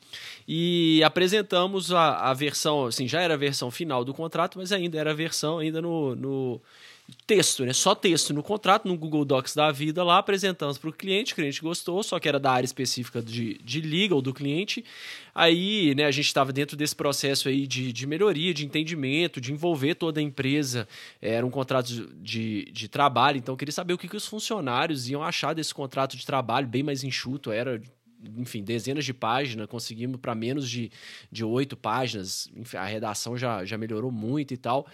e apresentamos a, a versão, assim, já era a versão final do contrato, mas ainda era a versão ainda no, no texto, né? Só texto no contrato, no Google Docs da vida lá, apresentamos para o cliente, o cliente gostou, só que era da área específica de, de legal do cliente. Aí, né, a gente estava dentro desse processo aí de, de melhoria, de entendimento, de envolver toda a empresa. Era um contrato de, de trabalho, então queria saber o que, que os funcionários iam achar desse contrato de trabalho, bem mais enxuto, era enfim, dezenas de páginas, conseguimos para menos de, de oito páginas, enfim, a redação já, já melhorou muito e tal.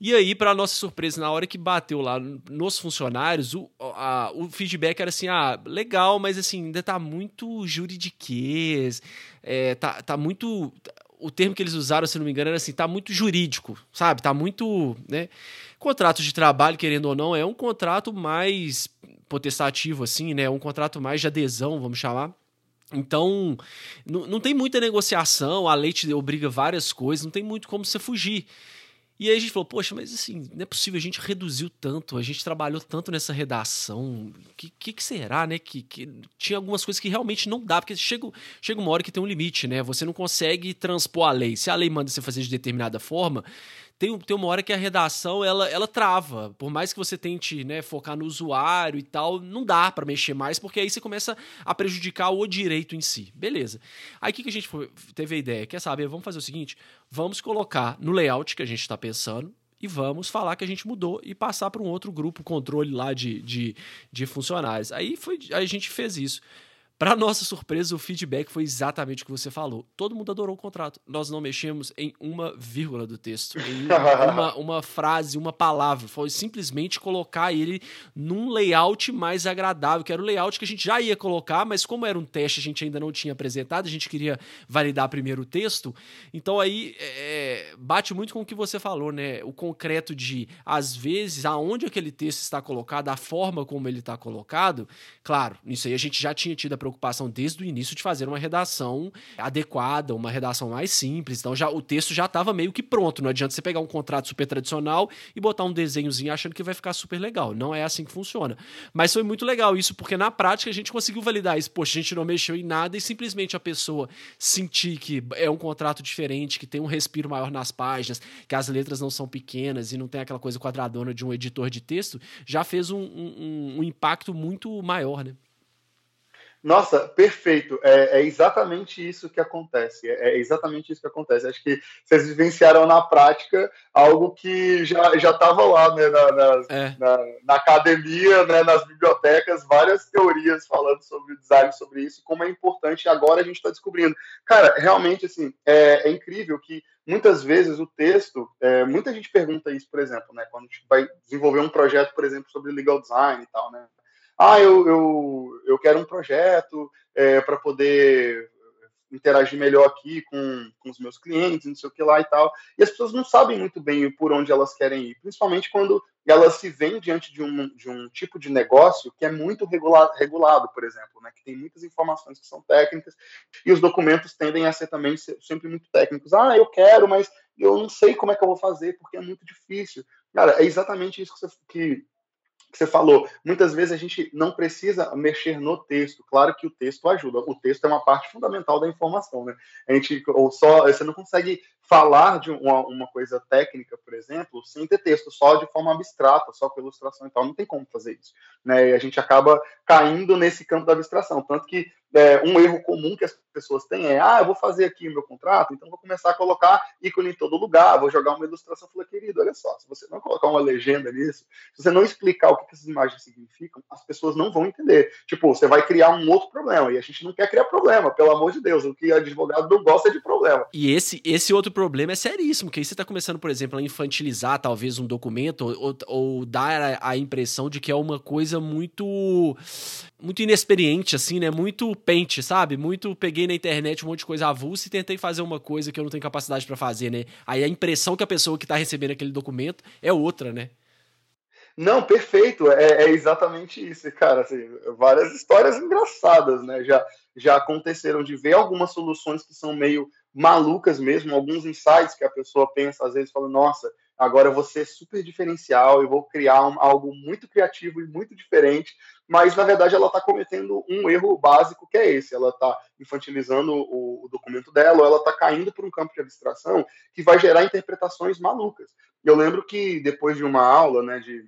E aí, para nossa surpresa, na hora que bateu lá nos funcionários, o, a, o feedback era assim: ah, legal, mas assim, ainda tá muito juridiquês, é, tá, tá muito. O termo que eles usaram, se não me engano, era assim: tá muito jurídico, sabe? Tá muito. Né? Contrato de trabalho, querendo ou não, é um contrato mais potestativo, assim, né? Um contrato mais de adesão, vamos chamar. Então, não, não tem muita negociação, a lei te obriga várias coisas, não tem muito como você fugir. E aí a gente falou, poxa, mas assim, não é possível, a gente reduziu tanto, a gente trabalhou tanto nessa redação, o que, que, que, será, né? Que, que tinha algumas coisas que realmente não dá, porque chega, chega uma hora que tem um limite, né? Você não consegue transpor a lei. Se a lei manda você fazer de determinada forma, tem, tem uma hora que a redação ela, ela trava. Por mais que você tente né, focar no usuário e tal, não dá para mexer mais, porque aí você começa a prejudicar o direito em si. Beleza. Aí o que, que a gente foi, teve a ideia? Quer saber? Vamos fazer o seguinte: vamos colocar no layout que a gente está pensando, e vamos falar que a gente mudou e passar para um outro grupo controle lá de, de, de funcionários. Aí foi, a gente fez isso. Para nossa surpresa, o feedback foi exatamente o que você falou. Todo mundo adorou o contrato. Nós não mexemos em uma vírgula do texto, em uma, uma, frase, uma palavra. Foi simplesmente colocar ele num layout mais agradável, que era o layout que a gente já ia colocar, mas como era um teste, a gente ainda não tinha apresentado, a gente queria validar primeiro o texto. Então aí é, bate muito com o que você falou, né? O concreto de, às vezes, aonde aquele texto está colocado, a forma como ele está colocado. Claro, nisso aí a gente já tinha tido a preocupação desde o início de fazer uma redação adequada, uma redação mais simples. Então já o texto já estava meio que pronto. Não adianta você pegar um contrato super tradicional e botar um desenhozinho achando que vai ficar super legal. Não é assim que funciona. Mas foi muito legal isso, porque na prática a gente conseguiu validar isso. Poxa, a gente não mexeu em nada e simplesmente a pessoa sentir que é um contrato diferente, que tem um respiro maior nas páginas, que as letras não são pequenas e não tem aquela coisa quadradona de um editor de texto, já fez um, um, um impacto muito maior, né? Nossa, perfeito. É, é, exatamente isso que acontece. É, é, exatamente isso que acontece. Acho que vocês vivenciaram na prática algo que já estava lá né, na, na, é. na, na, academia, né, nas bibliotecas, várias teorias falando sobre o design, sobre isso, como é importante. Agora a gente está descobrindo. Cara, realmente, assim, é, é, incrível que muitas vezes o texto, é, muita gente pergunta isso, por exemplo, né, quando a gente vai desenvolver um projeto, por exemplo, sobre legal design e tal, né? Ah, eu, eu, eu quero um projeto é, para poder interagir melhor aqui com, com os meus clientes, não sei o que lá e tal. E as pessoas não sabem muito bem por onde elas querem ir, principalmente quando elas se veem diante de um, de um tipo de negócio que é muito regulado, regulado, por exemplo, né? que tem muitas informações que são técnicas e os documentos tendem a ser também sempre muito técnicos. Ah, eu quero, mas eu não sei como é que eu vou fazer porque é muito difícil. Cara, é exatamente isso que, você, que que você falou, muitas vezes a gente não precisa mexer no texto. Claro que o texto ajuda. O texto é uma parte fundamental da informação, né? A gente ou só você não consegue falar de uma, uma coisa técnica, por exemplo, sem ter texto, só de forma abstrata, só com ilustração e tal. Não tem como fazer isso, né? E a gente acaba caindo nesse campo da abstração, tanto que é, um erro comum que as pessoas têm é, ah, eu vou fazer aqui o meu contrato, então vou começar a colocar ícone em todo lugar, vou jogar uma ilustração. Falei, querido, olha só, se você não colocar uma legenda nisso, se você não explicar o que essas imagens significam, as pessoas não vão entender. Tipo, você vai criar um outro problema, e a gente não quer criar problema, pelo amor de Deus, o que advogado não gosta é de problema. E esse, esse outro problema é seríssimo, que aí você está começando, por exemplo, a infantilizar talvez um documento, ou, ou dar a, a impressão de que é uma coisa muito muito inexperiente, assim, né? Muito pente, sabe? Muito peguei na internet um monte de coisa avulsa e tentei fazer uma coisa que eu não tenho capacidade para fazer, né? Aí a impressão que a pessoa que tá recebendo aquele documento é outra, né? Não, perfeito. É, é exatamente isso, cara. Assim, várias histórias engraçadas, né? Já, já aconteceram de ver algumas soluções que são meio malucas mesmo, alguns insights que a pessoa pensa, às vezes fala, nossa, agora eu vou ser super diferencial, eu vou criar um, algo muito criativo e muito diferente, mas na verdade ela está cometendo um erro básico que é esse, ela está infantilizando o, o, documento dela, ou ela está caindo por um campo de abstração que vai gerar interpretações malucas. Eu lembro que depois de uma aula, né, de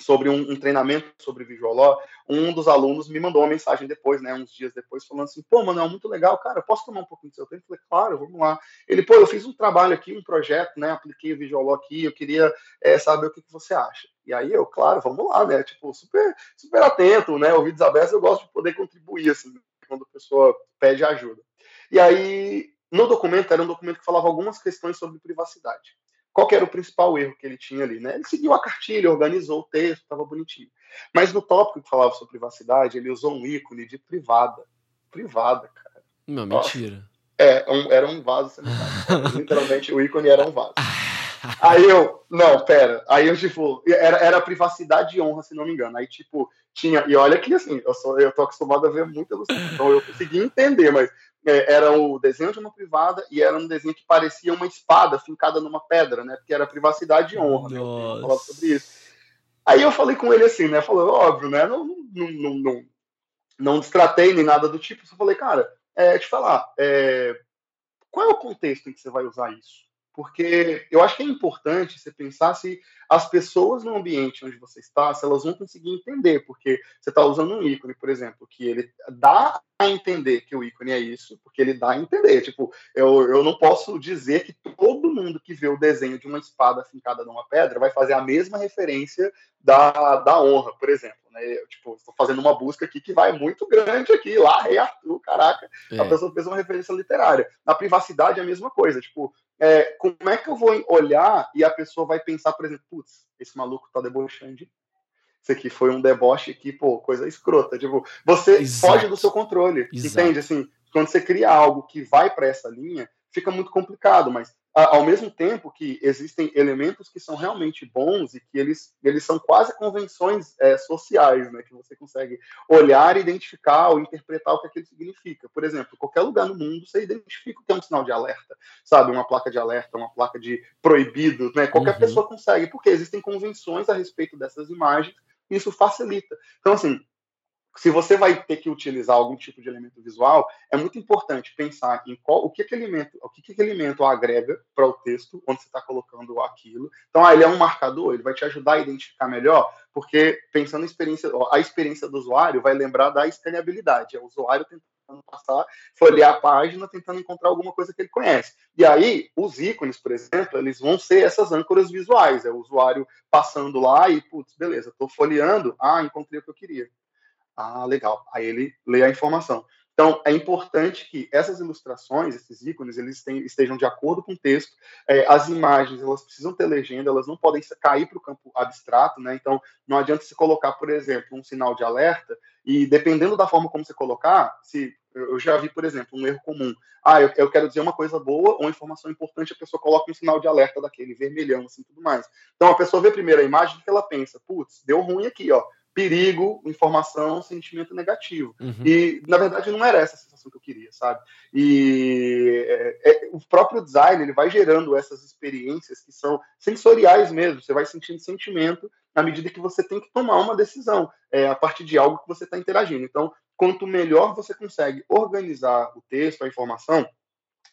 sobre um, um, treinamento sobre Visual Law, um dos alunos me mandou uma mensagem depois, né, uns dias depois, falando assim, pô, Manuel, muito legal, cara, posso tomar um pouquinho do seu tempo? Eu falei, claro, vamos lá. Ele, pô, eu fiz um trabalho aqui, um projeto, né, apliquei o Visual Law aqui, eu queria é, saber o que, que, você acha. E aí eu, claro, vamos lá, né, tipo, super, super atento, né, ouvidos abertos, eu gosto de poder contribuir, assim, quando a pessoa pede ajuda. E aí, no documento, era um documento que falava algumas questões sobre privacidade. Qual era o principal erro que ele tinha ali? Né? Ele seguiu a cartilha, organizou o texto, estava bonitinho. Mas no tópico que falava sobre privacidade, ele usou um ícone de privada. Privada, cara. Não, Nossa. mentira. É, um, era um vaso sanitário. Literalmente, o ícone era um vaso. Aí eu, não, pera. Aí eu, tipo, era, era privacidade e honra, se não me engano. Aí, tipo, tinha, e olha que assim, eu, sou, eu tô acostumado a ver muita ilustração, então eu consegui entender, mas é, era o desenho de uma privada e era um desenho que parecia uma espada fincada numa pedra, né? Porque era privacidade e honra, né? Falava sobre isso. Aí eu falei com ele assim, né? Falou, óbvio, né? Não, não, não, não, não destratei nem nada do tipo, só falei, cara, é, te falar, é, qual é o contexto em que você vai usar isso? Porque eu acho que é importante você pensar se as pessoas no ambiente onde você está, se elas vão conseguir entender, porque você está usando um ícone, por exemplo, que ele dá a entender que o ícone é isso, porque ele dá a entender. Tipo, eu, eu não posso dizer que todo mundo que vê o desenho de uma espada fincada numa pedra vai fazer a mesma referência da, da honra, por exemplo. Né? Eu, tipo, estou fazendo uma busca aqui que vai muito grande aqui, lá, Rei Arthur, caraca, é. a pessoa fez uma referência literária. Na privacidade é a mesma coisa, tipo, é, como é que eu vou olhar e a pessoa vai pensar, por exemplo, putz, esse maluco tá debochando de isso aqui foi um deboche que, pô, coisa escrota. Tipo, você Exato. foge do seu controle. Exato. Entende? Assim, quando você cria algo que vai para essa linha, fica muito complicado, mas ao mesmo tempo que existem elementos que são realmente bons e que eles, eles são quase convenções é, sociais, né, que você consegue olhar, identificar ou interpretar o que aquilo significa. Por exemplo, qualquer lugar no mundo você identifica o que é um sinal de alerta, sabe? Uma placa de alerta, uma placa de proibido, né? Qualquer uhum. pessoa consegue, porque existem convenções a respeito dessas imagens e isso facilita. Então, assim, se você vai ter que utilizar algum tipo de elemento visual, é muito importante pensar em qual, o que aquele elemento, o que aquele elemento agrega para o texto, onde você está colocando aquilo. Então, ah, ele é um marcador, ele vai te ajudar a identificar melhor, porque pensando em experiência, a experiência do usuário vai lembrar da escaneabilidade, é o usuário tentando passar, folhear a página, tentando encontrar alguma coisa que ele conhece. E aí, os ícones, por exemplo, eles vão ser essas âncoras visuais, é o usuário passando lá e, putz, beleza, estou folheando, ah, encontrei o que eu queria ah, legal. Aí ele lê a informação. Então, é importante que essas ilustrações, esses ícones, eles estejam de acordo com o texto. É, as imagens, elas precisam ter legenda, elas não podem cair para o campo abstrato, né? Então, não adianta você colocar, por exemplo, um sinal de alerta e, dependendo da forma como você colocar, se eu já vi, por exemplo, um erro comum. Ah, eu, eu quero dizer uma coisa boa ou uma informação importante, a pessoa coloca um sinal de alerta daquele, vermelhão, assim, tudo mais. Então, a pessoa vê primeiro a imagem, o que ela pensa? Putz, deu ruim aqui, ó perigo, informação, sentimento negativo. Uhum. E, na verdade, não era essa a sensação que eu queria, sabe? E é, é, o próprio design, ele vai gerando essas experiências que são sensoriais mesmo. Você vai sentindo sentimento na medida que você tem que tomar uma decisão é, a partir de algo que você está interagindo. Então, quanto melhor você consegue organizar o texto, a informação,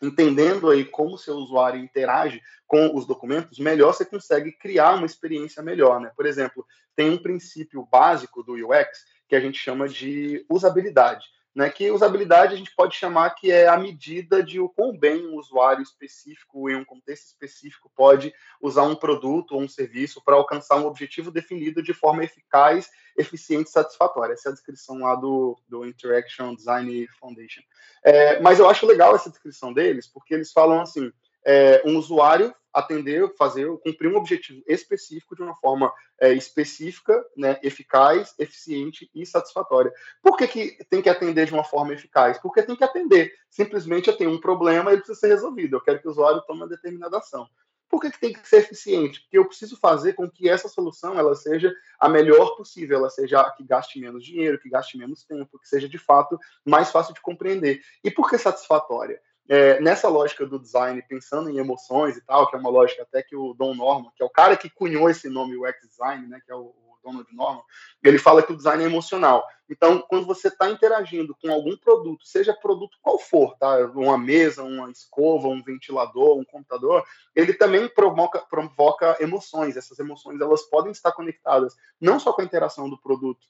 entendendo aí como seu usuário interage com os documentos, melhor você consegue criar uma experiência melhor, né? Por exemplo, tem um princípio básico do UX que a gente chama de usabilidade né, que usabilidade a gente pode chamar que é a medida de o quão bem um usuário específico em um contexto específico pode usar um produto ou um serviço para alcançar um objetivo definido de forma eficaz, eficiente e satisfatória. Essa é a descrição lá do, do Interaction Design Foundation. É, mas eu acho legal essa descrição deles, porque eles falam assim, é, um usuário atender, fazer, cumprir um objetivo específico de uma forma é, específica, né, eficaz, eficiente e satisfatória. Por que, que tem que atender de uma forma eficaz? Porque tem que atender. Simplesmente eu tenho um problema e ele precisa ser resolvido. Eu quero que o usuário tome uma determinada ação. Por que, que tem que ser eficiente? Porque eu preciso fazer com que essa solução ela seja a melhor possível, ela seja a que gaste menos dinheiro, que gaste menos tempo, que seja de fato mais fácil de compreender. E por que satisfatória? É, nessa lógica do design, pensando em emoções e tal, que é uma lógica até que o Don Norman, que é o cara que cunhou esse nome UX Design, né, que é o, o Donald Norman, ele fala que o design é emocional. Então, quando você está interagindo com algum produto, seja produto qual for, tá? Uma mesa, uma escova, um ventilador, um computador, ele também provoca, provoca emoções. Essas emoções elas podem estar conectadas não só com a interação do produto,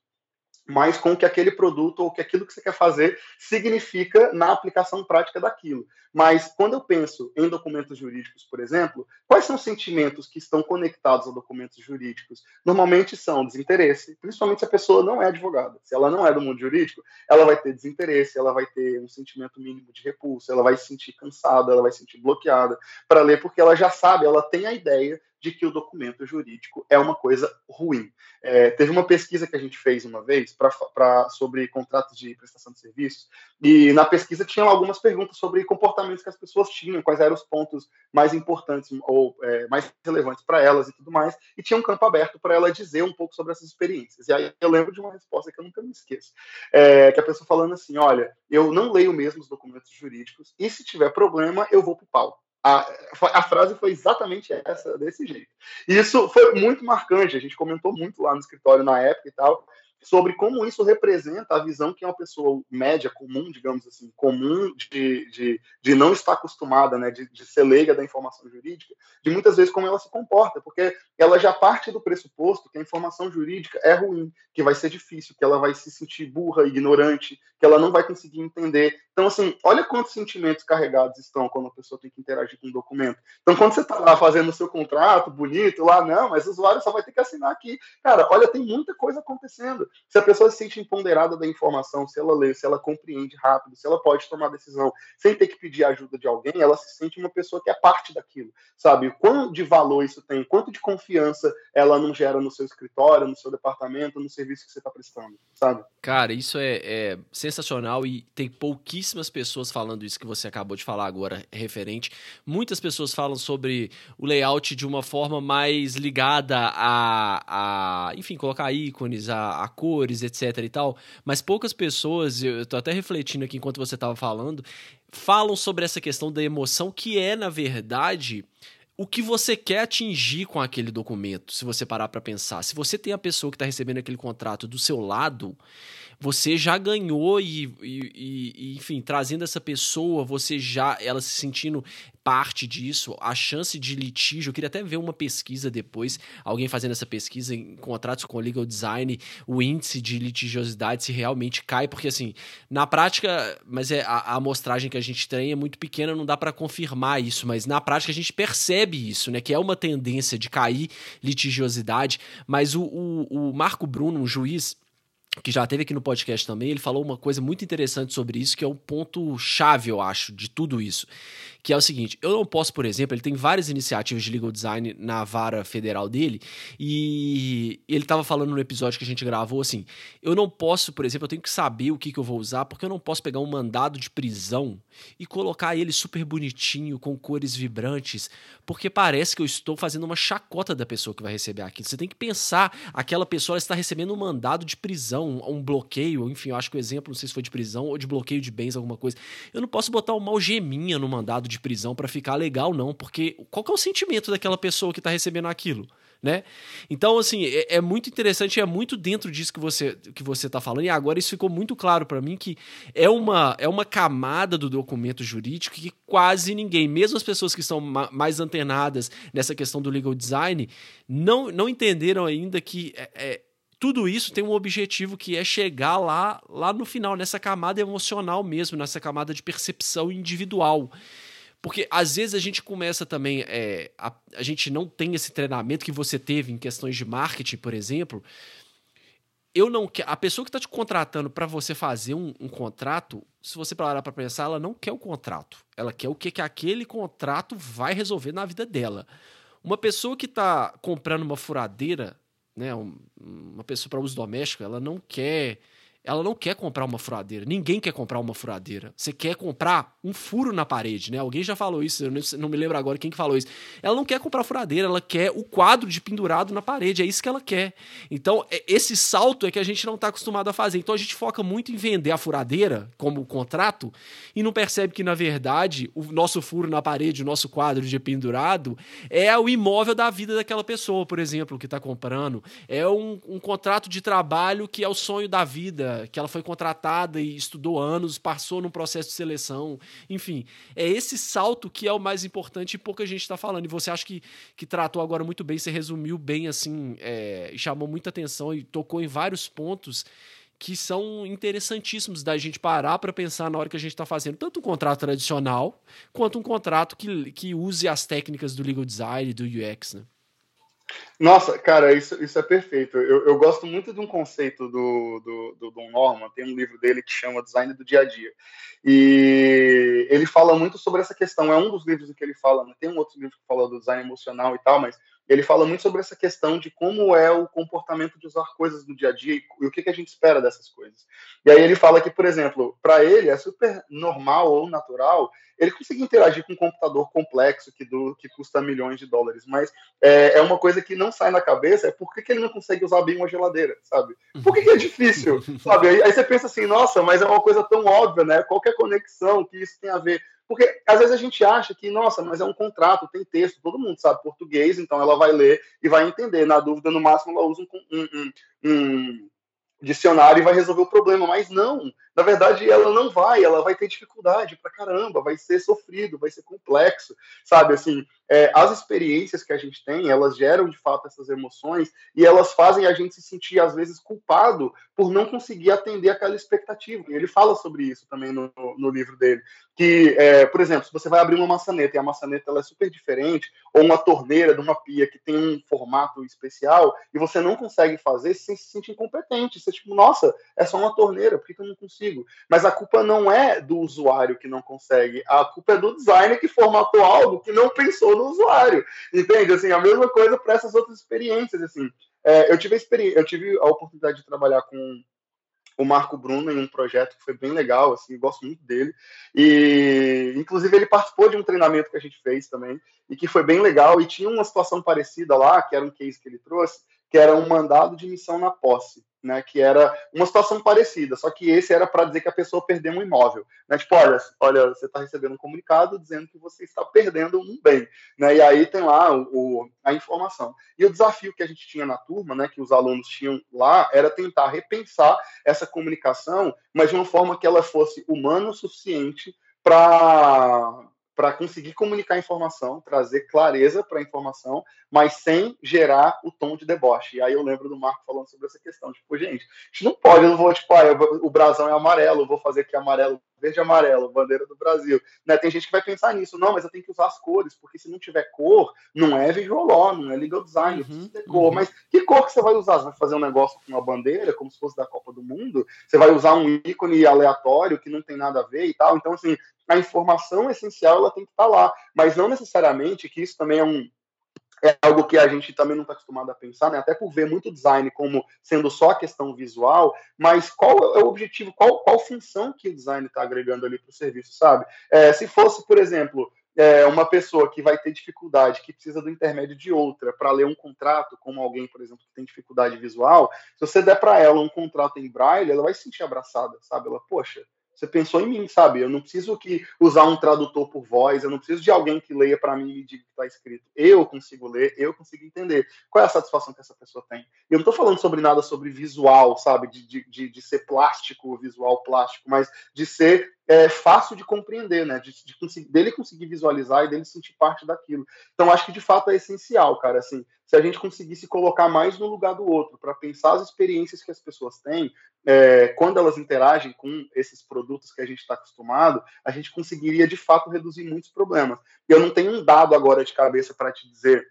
mas com o que aquele produto ou que aquilo que você quer fazer significa na aplicação prática daquilo. Mas quando eu penso em documentos jurídicos, por exemplo, quais são os sentimentos que estão conectados a documentos jurídicos? Normalmente são desinteresse, principalmente se a pessoa não é advogada. Se ela não é do mundo jurídico, ela vai ter desinteresse, ela vai ter um sentimento mínimo de repulsa, ela vai se sentir cansada, ela vai se sentir bloqueada para ler, porque ela já sabe, ela tem a ideia de que o documento jurídico é uma coisa ruim. É, teve uma pesquisa que a gente fez uma vez pra, pra, sobre contratos de prestação de serviços, e na pesquisa tinham algumas perguntas sobre comportamentos que as pessoas tinham, quais eram os pontos mais importantes ou é, mais relevantes para elas e tudo mais, e tinha um campo aberto para ela dizer um pouco sobre essas experiências. E aí eu lembro de uma resposta que eu nunca me esqueço, é, que a pessoa falando assim, olha, eu não leio mesmo os documentos jurídicos, e se tiver problema, eu vou para o pau. A, a, frase foi exatamente essa, desse jeito. E isso foi muito marcante, a gente comentou muito lá no escritório na época e tal, sobre como isso representa a visão que uma pessoa média, comum, digamos assim, comum de, de, de não estar acostumada, né, de, de ser leiga da informação jurídica, de muitas vezes como ela se comporta, porque ela já parte do pressuposto que a informação jurídica é ruim, que vai ser difícil, que ela vai se sentir burra, ignorante, que ela não vai conseguir entender. Então, assim, olha quantos sentimentos carregados estão quando a pessoa tem que interagir com um documento. Então, quando você está lá fazendo o seu contrato bonito, lá, não, mas o usuário só vai ter que assinar aqui. Cara, olha, tem muita coisa acontecendo. Se a pessoa se sente empoderada da informação, se ela lê, se ela compreende rápido, se ela pode tomar decisão sem ter que pedir ajuda de alguém, ela se sente uma pessoa que é parte daquilo, sabe? Quanto de valor isso tem, quanto de confiança ela não gera no seu escritório, no seu departamento, no serviço que você está prestando, sabe? Cara, isso é, é, sensacional e tem pouquíssimas pessoas falando isso que você acabou de falar agora, referente. Muitas pessoas falam sobre o layout de uma forma mais ligada a, a enfim, colocar ícones, a, a cores, etc e tal. Mas poucas pessoas, eu tô até refletindo aqui enquanto você estava falando, falam sobre essa questão da emoção, que é, na verdade, o que você quer atingir com aquele documento, se você parar para pensar. Se você tem a pessoa que está recebendo aquele contrato do seu lado, você já ganhou e, e, e, enfim, trazendo essa pessoa, você já, ela se sentindo parte disso, a chance de litígio, eu queria até ver uma pesquisa depois, alguém fazendo essa pesquisa em contratos com legal design, o índice de litigiosidade se realmente cai, porque assim, na prática, mas é a, a amostragem que a gente tem é muito pequena, não dá para confirmar isso, mas na prática a gente percebe isso, né, que é uma tendência de cair litigiosidade, mas o, o, o Marco Bruno, um juiz, que já teve aqui no podcast também, ele falou uma coisa muito interessante sobre isso, que é um ponto chave, eu acho, de tudo isso, que é o seguinte: eu não posso, por exemplo, ele tem várias iniciativas de legal design na vara federal dele, e ele estava falando no episódio que a gente gravou assim: eu não posso, por exemplo, eu tenho que saber o que, que eu vou usar, porque eu não posso pegar um mandado de prisão e colocar ele super bonitinho, com cores vibrantes, porque parece que eu estou fazendo uma chacota da pessoa que vai receber aquilo. Você tem que pensar, aquela pessoa está recebendo um mandado de prisão, um, um bloqueio, enfim, eu acho que o exemplo, não sei se foi de prisão ou de bloqueio de bens, alguma coisa. Eu não posso botar uma algeminha no mandado de de prisão para ficar legal, não, porque qual é o sentimento daquela pessoa que está recebendo aquilo? Né? Então, assim, é, é, muito interessante, é muito dentro disso que você que você está falando, e agora isso ficou muito claro para mim que é uma, é uma camada do documento jurídico que quase ninguém, mesmo as pessoas que são ma mais antenadas nessa questão do legal design, não, não entenderam ainda que é, é, tudo isso tem um objetivo que é chegar lá, lá no final, nessa camada emocional mesmo, nessa camada de percepção individual. Porque às vezes a gente começa também. É, a, a gente não tem esse treinamento que você teve em questões de marketing, por exemplo. Eu não quero. A pessoa que está te contratando para você fazer um, um, contrato, se você parar para pensar, ela não quer o contrato. Ela quer o que, que aquele contrato vai resolver na vida dela. Uma pessoa que está comprando uma furadeira, né, uma pessoa para uso doméstico, ela não quer ela não quer comprar uma furadeira. Ninguém quer comprar uma furadeira. Você quer comprar um furo na parede, né? Alguém já falou isso, eu não me lembro agora quem que falou isso. Ela não quer comprar furadeira, ela quer o quadro de pendurado na parede, é isso que ela quer. Então, é, esse salto é que a gente não está acostumado a fazer. Então, a gente foca muito em vender a furadeira como contrato e não percebe que, na verdade, o nosso furo na parede, o nosso quadro de pendurado é o imóvel da vida daquela pessoa, por exemplo, que está comprando. É um, um contrato de trabalho que é o sonho da vida que ela foi contratada e estudou anos, passou num processo de seleção. Enfim, é esse salto que é o mais importante e pouca gente está falando. E você acha que, que tratou agora muito bem, você resumiu bem assim, é, chamou muita atenção e tocou em vários pontos que são interessantíssimos da gente parar para pensar na hora que a gente está fazendo tanto um contrato tradicional quanto um contrato que, que use as técnicas do legal design e do UX, né? Nossa, cara, isso, isso é perfeito. Eu, eu gosto muito de um conceito do, do, do Don Norman, tem um livro dele que chama Design do Dia a Dia. E ele fala muito sobre essa questão. É um dos livros que ele fala, né? tem um outro livro que fala do design emocional e tal, mas ele fala muito sobre essa questão de como é o comportamento de usar coisas no dia a dia e, e o que, que a gente espera dessas coisas. E aí ele fala que, por exemplo, para ele é super normal ou natural ele conseguir interagir com um computador complexo que, do, que custa milhões de dólares, mas é, é uma coisa que não sai na cabeça, é por que, que ele não consegue usar bem uma geladeira, sabe? Por que, que é difícil, sabe? Aí, aí, você pensa assim, nossa, mas é uma coisa tão óbvia, né? Qual é a conexão que isso tem a ver? Porque às vezes a gente acha que, nossa, mas é um contrato, tem texto, todo mundo sabe português, então ela vai ler e vai entender. Na dúvida, no máximo, ela usa um, um, um, um dicionário e vai resolver o problema, mas não. Na verdade, ela não vai, ela vai ter dificuldade pra caramba, vai ser sofrido, vai ser complexo, sabe? Assim, é, as experiências que a gente tem, elas geram de fato essas emoções e elas fazem a gente se sentir, às vezes, culpado por não conseguir atender aquela expectativa. E ele fala sobre isso também no, no livro dele. Que, é, por exemplo, se você vai abrir uma maçaneta e a maçaneta ela é super diferente, ou uma torneira de uma pia que tem um formato especial, e você não consegue fazer, você se sente incompetente. Você, tipo, nossa, é só uma torneira, por que, que eu não consigo? Consigo. Mas a culpa não é do usuário que não consegue, a culpa é do designer que formatou algo que não pensou no usuário. Entende? Assim, a mesma coisa para essas outras experiências. Assim, é, eu, tive a eu tive a oportunidade de trabalhar com o Marco Bruno em um projeto que foi bem legal, assim, gosto muito dele. E, inclusive, ele participou de um treinamento que a gente fez também, e que foi bem legal. E tinha uma situação parecida lá, que era um case que ele trouxe, que era um mandado de missão na posse né, que era uma situação parecida, só que esse era para dizer que a pessoa perdeu um imóvel, né, tipo, olha, olha, você está recebendo um comunicado dizendo que você está perdendo um bem, né, e aí tem lá o, o, a informação. E o desafio que a gente tinha na turma, né, que os alunos tinham lá, era tentar repensar essa comunicação, mas de uma forma que ela fosse humana o suficiente para para conseguir comunicar a informação, trazer clareza para a informação, mas sem gerar o tom de deboche. E aí eu lembro do Marco falando sobre essa questão, tipo, gente, a gente não pode, eu não vou, tipo, ah, o brasão é amarelo, eu vou fazer aqui amarelo, verde e amarelo, bandeira do Brasil. Né? Tem gente que vai pensar nisso, não, mas eu tenho que usar as cores, porque se não tiver cor, não é visual law, não é legal design, uhum, ter cor. Uhum. Mas que cor que você vai usar? Você vai fazer um negócio com uma bandeira, como se fosse da Copa do Mundo? Você vai usar um ícone aleatório que não tem nada a ver e tal? Então, assim, a informação essencial ela tem que estar lá, mas não necessariamente que isso também é um é algo que a gente também não está acostumado a pensar, né? até por ver muito design como sendo só a questão visual, mas qual é o objetivo, qual, qual função que o design está agregando ali para o serviço, sabe? É, se fosse, por exemplo, é, uma pessoa que vai ter dificuldade, que precisa do intermédio de outra para ler um contrato, como alguém, por exemplo, que tem dificuldade visual, se você der para ela um contrato em braille, ela vai se sentir abraçada, sabe? Ela, poxa, você pensou em mim, sabe? Eu não preciso que usar um tradutor por voz, eu não preciso de alguém que leia para mim e me diga o que está escrito. Eu consigo ler, eu consigo entender. Qual é a satisfação que essa pessoa tem? Eu não estou falando sobre nada sobre visual, sabe? De, de, de, ser plástico, visual plástico, mas de ser é, fácil de compreender, né? De, de conseguir, dele conseguir visualizar e dele sentir parte daquilo. Então, acho que de fato é essencial, cara. Assim, se a gente conseguisse colocar mais no lugar do outro, para pensar as experiências que as pessoas têm, é, quando elas interagem com esses produtos que a gente está acostumado, a gente conseguiria de fato reduzir muitos problemas. Eu não tenho um dado agora de cabeça para te dizer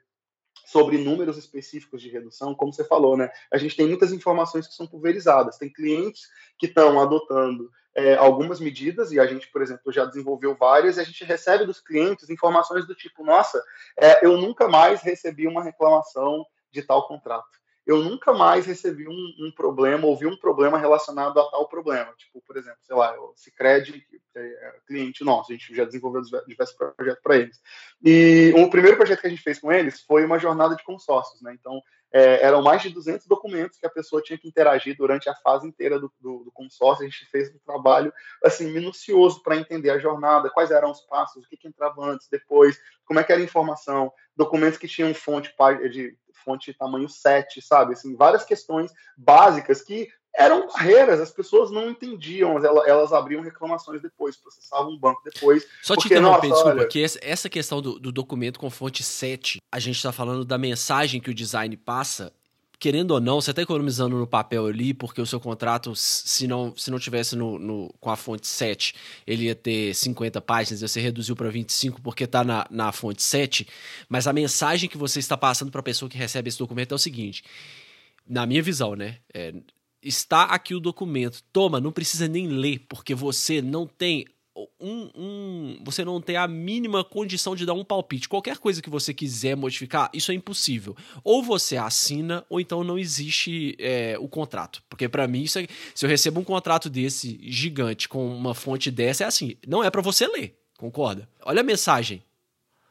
sobre números específicos de redução, como você falou, né? A gente tem muitas informações que são pulverizadas. Tem clientes que estão adotando é, algumas medidas, e a gente, por exemplo, já desenvolveu várias, e a gente recebe dos clientes informações do tipo: nossa, é, eu nunca mais recebi uma reclamação de tal contrato. Eu nunca mais recebi um, um, problema, ouvi um problema relacionado a tal problema. Tipo, por exemplo, sei lá, o Cicred, é, é cliente nosso, a gente já desenvolveu diversos projetos para eles. E o primeiro projeto que a gente fez com eles foi uma jornada de consórcios, né? Então, é, eram mais de 200 documentos que a pessoa tinha que interagir durante a fase inteira do, do, do consórcio. A gente fez um trabalho assim minucioso para entender a jornada, quais eram os passos, o que, que entrava antes, depois, como é que era a informação, documentos que tinham fonte de fonte tamanho 7, sabe? Assim, várias questões básicas que eram barreiras, as pessoas não entendiam, elas, elas abriam reclamações depois, processavam um banco depois. Só porque, te interromper, desculpa, olha... que essa questão do, do, documento com fonte 7, a gente está falando da mensagem que o design passa, querendo ou não, você está economizando no papel ali, porque o seu contrato, se não, se não tivesse no, no, com a fonte 7, ele ia ter 50 páginas, você reduziu para 25 porque está na, na fonte 7, mas a mensagem que você está passando para a pessoa que recebe esse documento é o seguinte, na minha visão, né? É, está aqui o documento. Toma, não precisa nem ler, porque você não tem um, um, você não tem a mínima condição de dar um palpite. Qualquer coisa que você quiser modificar, isso é impossível. Ou você assina, ou então não existe é, o contrato. Porque para mim, é, se eu recebo um contrato desse gigante com uma fonte dessa, é assim, não é para você ler. Concorda? Olha a mensagem.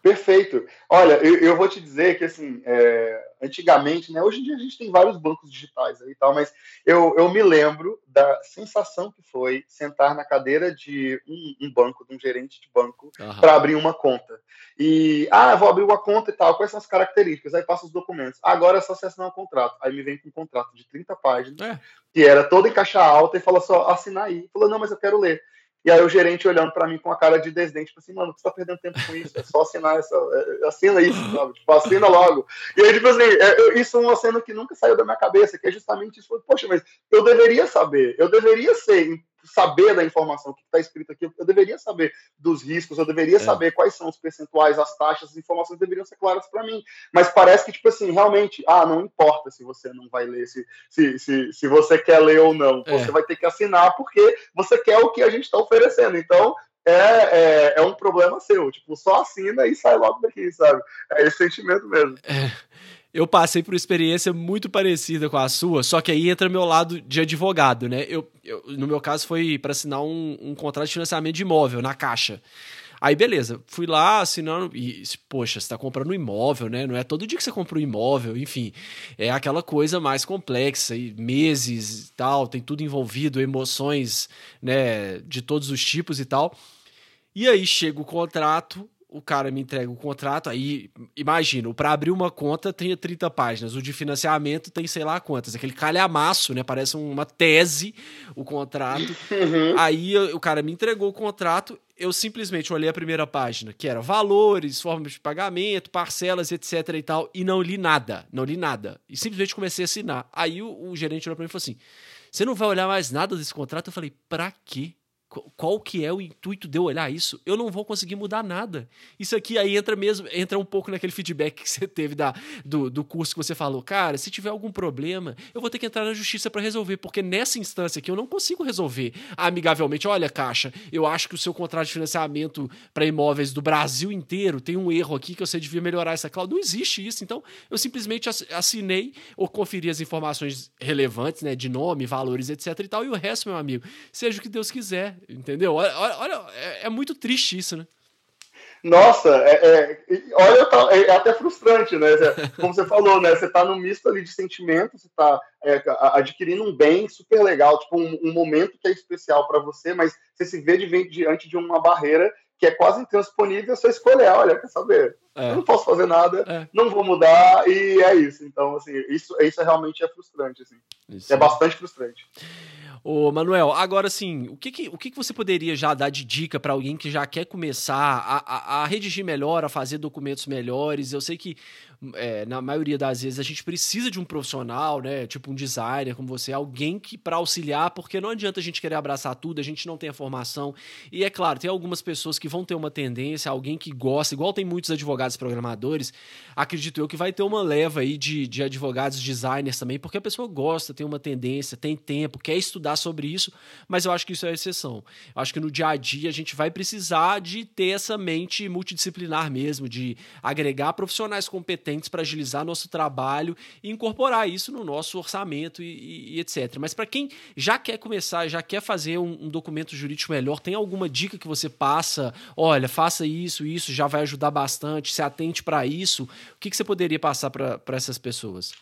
Perfeito. Olha, eu, eu vou te dizer que, assim, é, antigamente, né, hoje em dia a gente tem vários bancos digitais aí e tal, mas eu, eu me lembro da sensação que foi sentar na cadeira de um, um banco, de um gerente de banco, uhum. para abrir uma conta. E, ah, vou abrir uma conta e tal, quais são as características? Aí passa os documentos. Agora é só você assinar um contrato. Aí me vem com um contrato de 30 páginas, é. que era todo em caixa alta, e fala só, assinar aí. Falou, não, mas eu quero ler. E aí o gerente olhando para mim com a cara de desdém, tipo assim, mano, você tá perdendo tempo com isso, é só assinar essa. É, assina isso, sabe? Tipo, assina logo. E aí, tipo assim, é, isso é uma cena que nunca saiu da minha cabeça, que é justamente isso. Poxa, mas eu deveria saber, eu deveria ser saber da informação que está escrito aqui, eu deveria saber dos riscos, eu deveria é. saber quais são os percentuais, as taxas, as informações deveriam ser claras para mim. Mas parece que, tipo assim, realmente, ah, não importa se você não vai ler, se, se, se, se você quer ler ou não, é. você vai ter que assinar porque você quer o que a gente está oferecendo. Então, é, é, é, um problema seu. Tipo, só assina e sai logo daqui, sabe? É esse sentimento mesmo. É eu passei por uma experiência muito parecida com a sua, só que aí entra meu lado de advogado, né? Eu, eu no meu caso foi para assinar um, um, contrato de financiamento de imóvel na Caixa. Aí, beleza, fui lá assinando e, poxa, você tá comprando um imóvel, né? Não é todo dia que você compra um imóvel, enfim. É aquela coisa mais complexa, e meses e tal, tem tudo envolvido, emoções, né, de todos os tipos e tal. E aí chega o contrato, o cara me entrega o contrato, aí imagina, para abrir uma conta tem 30 páginas, o de financiamento tem sei lá quantas, aquele calhamaço, né? Parece uma tese o contrato. Uhum. Aí o cara me entregou o contrato, eu simplesmente olhei a primeira página, que era valores, formas de pagamento, parcelas, etc e tal, e não li nada, não li nada. E simplesmente comecei a assinar. Aí o, o gerente olhou para mim e falou assim: "Você não vai olhar mais nada desse contrato?" Eu falei: "Para quê?" Qual que é o intuito de eu olhar isso? Eu não vou conseguir mudar nada. Isso aqui aí entra mesmo, entra um pouco naquele feedback que você teve da, do, do curso que você falou. Cara, se tiver algum problema, eu vou ter que entrar na justiça para resolver, porque nessa instância aqui eu não consigo resolver amigavelmente. Olha, Caixa, eu acho que o seu contrato de financiamento para imóveis do Brasil inteiro tem um erro aqui que você devia melhorar essa cláusula. Não existe isso. Então, eu simplesmente assinei ou conferi as informações relevantes, né, de nome, valores, etc e tal, e o resto, meu amigo, seja o que Deus quiser. Entendeu? Olha, olha é, é, muito triste isso, né? Nossa, é, é, olha, tá, é, é, até frustrante, né? Como você falou, né? Você está no misto ali de sentimentos, você está é, adquirindo um bem super legal, tipo um, um momento que é especial para você, mas você se vê de, diante de uma barreira que é quase intransponível, você escolher, olha, quer saber? É. Eu não posso fazer nada, é. não vou mudar, e é isso. Então, assim, isso, isso realmente é frustrante, assim. Isso. É bastante frustrante. Ô, Manuel, agora sim, o que, que, o que, que você poderia já dar de dica para alguém que já quer começar a, a, a, redigir melhor, a fazer documentos melhores? Eu sei que é, na maioria das vezes a gente precisa de um profissional, né? Tipo um designer como você, alguém que para auxiliar, porque não adianta a gente querer abraçar tudo, a gente não tem a formação. E é claro, tem algumas pessoas que vão ter uma tendência, alguém que gosta, igual tem muitos advogados programadores, acredito eu que vai ter uma leva aí de, de advogados designers também, porque a pessoa gosta, tem uma tendência, tem tempo, quer estudar sobre isso, mas eu acho que isso é exceção. Eu acho que no dia a dia a gente vai precisar de ter essa mente multidisciplinar mesmo, de agregar profissionais competentes para agilizar nosso trabalho e incorporar isso no nosso orçamento e, e, e etc. Mas para quem já quer começar, já quer fazer um, um documento jurídico melhor, tem alguma dica que você passa? Olha, faça isso, isso já vai ajudar bastante, se atente para isso. O que, que você poderia passar para essas pessoas?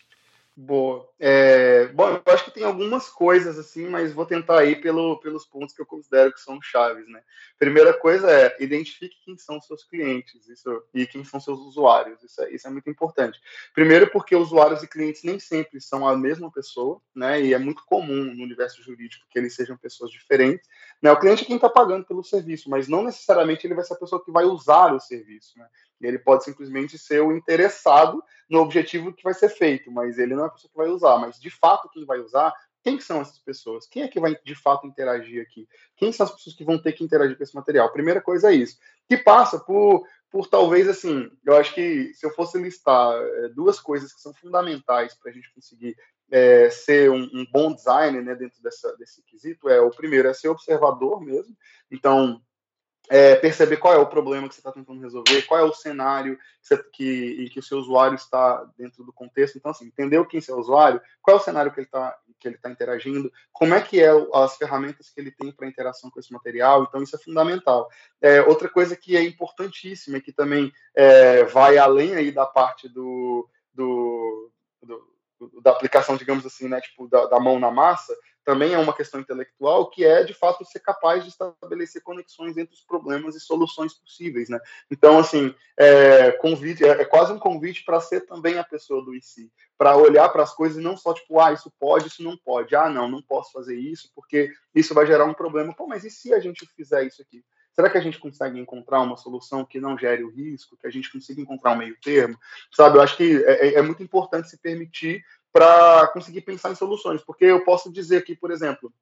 Boa. É, bom, eu acho que tem algumas coisas assim, mas vou tentar ir pelo, pelos pontos que eu considero que são chaves, né? Primeira coisa é identifique quem são seus clientes isso, e quem são seus usuários. Isso é, isso é muito importante. Primeiro, porque usuários e clientes nem sempre são a mesma pessoa, né? E é muito comum no universo jurídico que eles sejam pessoas diferentes. Né? O cliente é quem está pagando pelo serviço, mas não necessariamente ele vai ser a pessoa que vai usar o serviço, né? Ele pode simplesmente ser o interessado no objetivo que vai ser feito, mas ele não é a pessoa que vai usar. Mas de fato, quem vai usar, quem são essas pessoas? Quem é que vai de fato interagir aqui? Quem são as pessoas que vão ter que interagir com esse material? Primeira coisa é isso. Que passa por, por talvez assim, eu acho que se eu fosse listar é, duas coisas que são fundamentais para a gente conseguir é, ser um, um, bom designer né, dentro dessa, desse quesito, é o primeiro é ser observador mesmo. Então, é, perceber qual é o problema que você está tentando resolver, qual é o cenário que, você, que, em que o seu usuário está dentro do contexto. Então, assim, entender quem é seu usuário, qual é o cenário que ele está que ele está interagindo, como é que é as ferramentas que ele tem para interação com esse material. Então, isso é fundamental. É, outra coisa que é importantíssima, que também é, vai além aí da parte do, do, do da aplicação, digamos assim, né, tipo, da, da mão na massa, também é uma questão intelectual, que é, de fato, ser capaz de estabelecer conexões entre os problemas e soluções possíveis, né? Então, assim, é, convite, é, é quase um convite para ser também a pessoa do IC, para olhar para as coisas e não só, tipo, ah, isso pode, isso não pode, ah, não, não posso fazer isso, porque isso vai gerar um problema. Pô, mas e se a gente fizer isso aqui? Será que a gente consegue encontrar uma solução que não gere o risco, que a gente consiga encontrar um meio termo? Sabe, eu acho que é, é, é muito importante se permitir para conseguir pensar em soluções. Porque eu posso dizer aqui, por exemplo,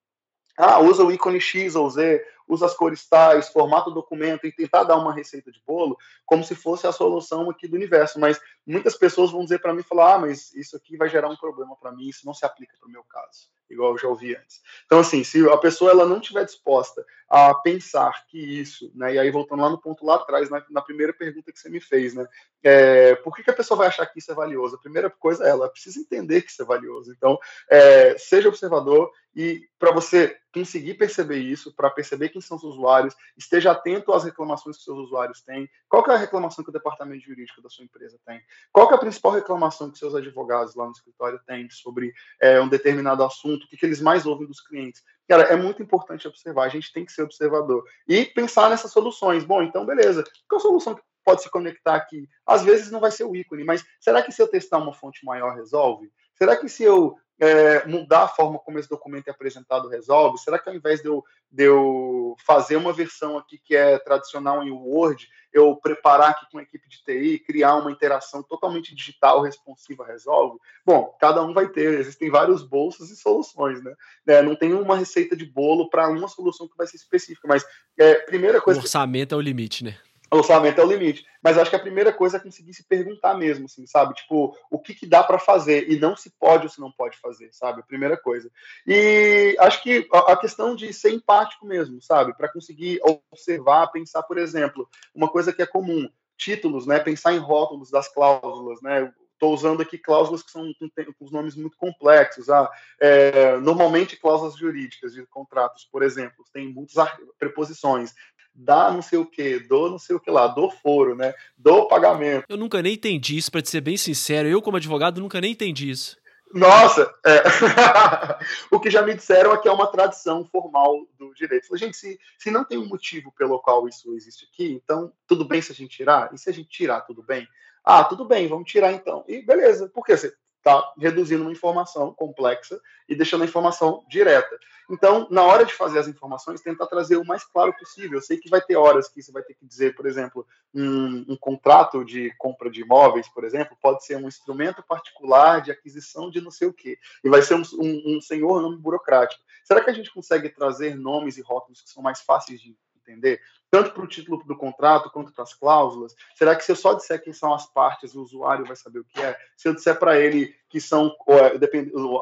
ah, usa o ícone X ou Z, usa as cores tais, formata o documento e tentar dar uma receita de bolo como se fosse a solução aqui do universo. Mas muitas pessoas vão dizer para mim, falar, ah, mas isso aqui vai gerar um problema para mim, isso não se aplica para o meu caso, igual eu já ouvi antes. Então, assim, se a pessoa ela não estiver disposta a pensar que isso, né, e aí voltando lá no ponto lá atrás, na, na primeira pergunta que você me fez, né, é, por que, que, a pessoa vai achar que isso é valioso? A primeira coisa é ela precisa entender que isso é valioso. Então, é, seja observador e para você conseguir perceber isso, para perceber quem são os usuários, esteja atento às reclamações que seus usuários têm. Qual é a reclamação que o departamento jurídico da sua empresa tem? Qual é a principal reclamação que seus advogados lá no escritório têm sobre é, um determinado assunto? O que, que eles mais ouvem dos clientes? Cara, é muito importante observar, a gente tem que ser observador e pensar nessas soluções. Bom, então beleza. Qual a solução que pode se conectar aqui? Às vezes não vai ser o ícone, mas será que se eu testar uma fonte maior resolve? Será que se eu é, mudar a forma como esse documento é apresentado resolve? Será que ao invés de eu, de eu fazer uma versão aqui que é tradicional em Word, eu preparar aqui com a equipe de TI, criar uma interação totalmente digital, responsiva, resolve? Bom, cada um vai ter, existem vários bolsos e soluções, né? É, não tem uma receita de bolo para uma solução que vai ser específica, mas é, primeira coisa. O orçamento que... é o limite, né? O orçamento é o limite. Mas acho que a primeira coisa é conseguir se perguntar mesmo, assim, sabe? Tipo, o que, que dá para fazer e não se pode ou se não pode fazer, sabe? A primeira coisa. E acho que a questão de ser empático mesmo, sabe? Para conseguir observar, pensar, por exemplo, uma coisa que é comum, títulos, né? Pensar em rótulos das cláusulas, né? Estou usando aqui cláusulas que são com, com os nomes muito complexos. Ah, é, normalmente, cláusulas jurídicas de contratos, por exemplo, têm muitas preposições dá não sei o que, do não sei o que lá, do foro, né? Do pagamento. Eu nunca nem entendi isso, para ser bem sincero. Eu, como advogado, nunca nem entendi isso. Nossa, é. o que já me disseram é que é uma tradição formal do direito. Falei, gente, se, se não tem um motivo pelo qual isso existe aqui, então tudo bem se a gente tirar? E se a gente tirar, tudo bem? Ah, tudo bem, vamos tirar então. E beleza, porque você está reduzindo uma informação complexa e deixando a informação direta. Então, na hora de fazer as informações, tentar trazer o mais claro possível. Eu sei que vai ter horas que você vai ter que dizer, por exemplo, um, um contrato de compra de imóveis, por exemplo, pode ser um instrumento particular de aquisição de não sei o quê, e vai ser um, um, um senhor nome burocrático. Será que a gente consegue trazer nomes e rótulos que são mais fáceis de entender? tanto para o título do contrato quanto para as cláusulas? Será que se eu só disser quem são as partes, o usuário vai saber o que é? Se eu disser para ele que são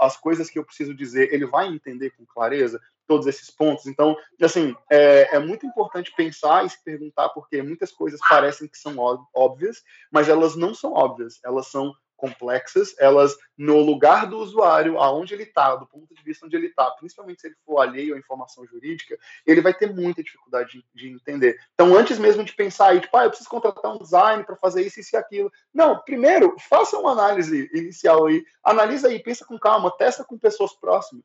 as coisas que eu preciso dizer, ele vai entender com clareza todos esses pontos? Então, assim, é, é muito importante pensar e se perguntar, porque muitas coisas parecem que são óbvias, mas elas não são óbvias, elas são complexas, elas no lugar do usuário, aonde ele está, do ponto de vista onde ele está, principalmente se ele for alheio à informação jurídica, ele vai ter muita dificuldade de, de entender. Então, antes mesmo de pensar aí, tipo, ah, eu preciso contratar um design para fazer isso, isso e aquilo. Não, primeiro, faça uma análise inicial aí, analisa aí, pensa com calma, testa com pessoas próximas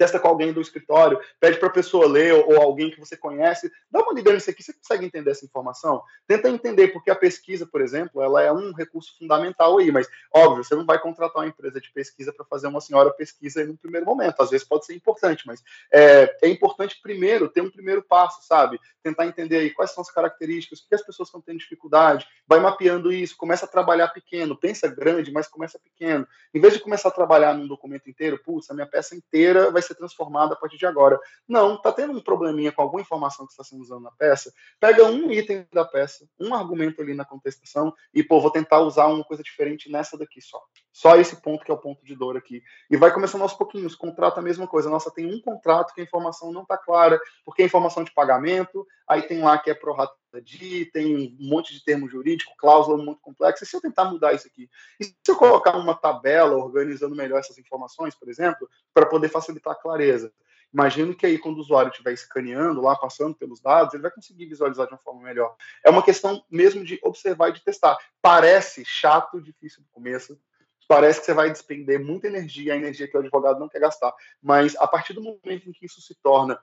testa com alguém do escritório, pede para a pessoa ler ou, ou, alguém que você conhece, dá uma lida nisso aqui, você consegue entender essa informação? Tenta entender, porque a pesquisa, por exemplo, ela é um recurso fundamental aí, mas óbvio, você não vai contratar uma empresa de pesquisa para fazer uma senhora pesquisa no primeiro momento, às vezes pode ser importante, mas é, é, importante primeiro ter um primeiro passo, sabe? Tentar entender aí quais são as características, o que as pessoas estão tendo dificuldade, vai mapeando isso, começa a trabalhar pequeno, pensa grande, mas começa pequeno. Em vez de começar a trabalhar num documento inteiro, putz, a minha peça inteira vai ser ser transformada a partir de agora. Não, tá tendo um probleminha com alguma informação que está sendo usada na peça, pega um item da peça, um argumento ali na contestação e, pô, vou tentar usar uma coisa diferente nessa daqui só. Só esse ponto que é o ponto de dor aqui. E vai começando aos pouquinhos, contrato a mesma coisa. Nossa, tem um contrato que a informação não está clara, porque é informação de pagamento, aí tem lá que é pro de, tem um monte de termo jurídico, cláusula muito complexa. E se eu tentar mudar isso aqui? E se eu colocar uma tabela organizando melhor essas informações, por exemplo, para poder facilitar a clareza? Imagino que aí, quando o usuário estiver escaneando lá, passando pelos dados, ele vai conseguir visualizar de uma forma melhor. É uma questão mesmo de observar e de testar. Parece chato, difícil no começo, parece que você vai despender muita energia, a energia que o advogado não quer gastar. Mas a partir do momento em que isso se torna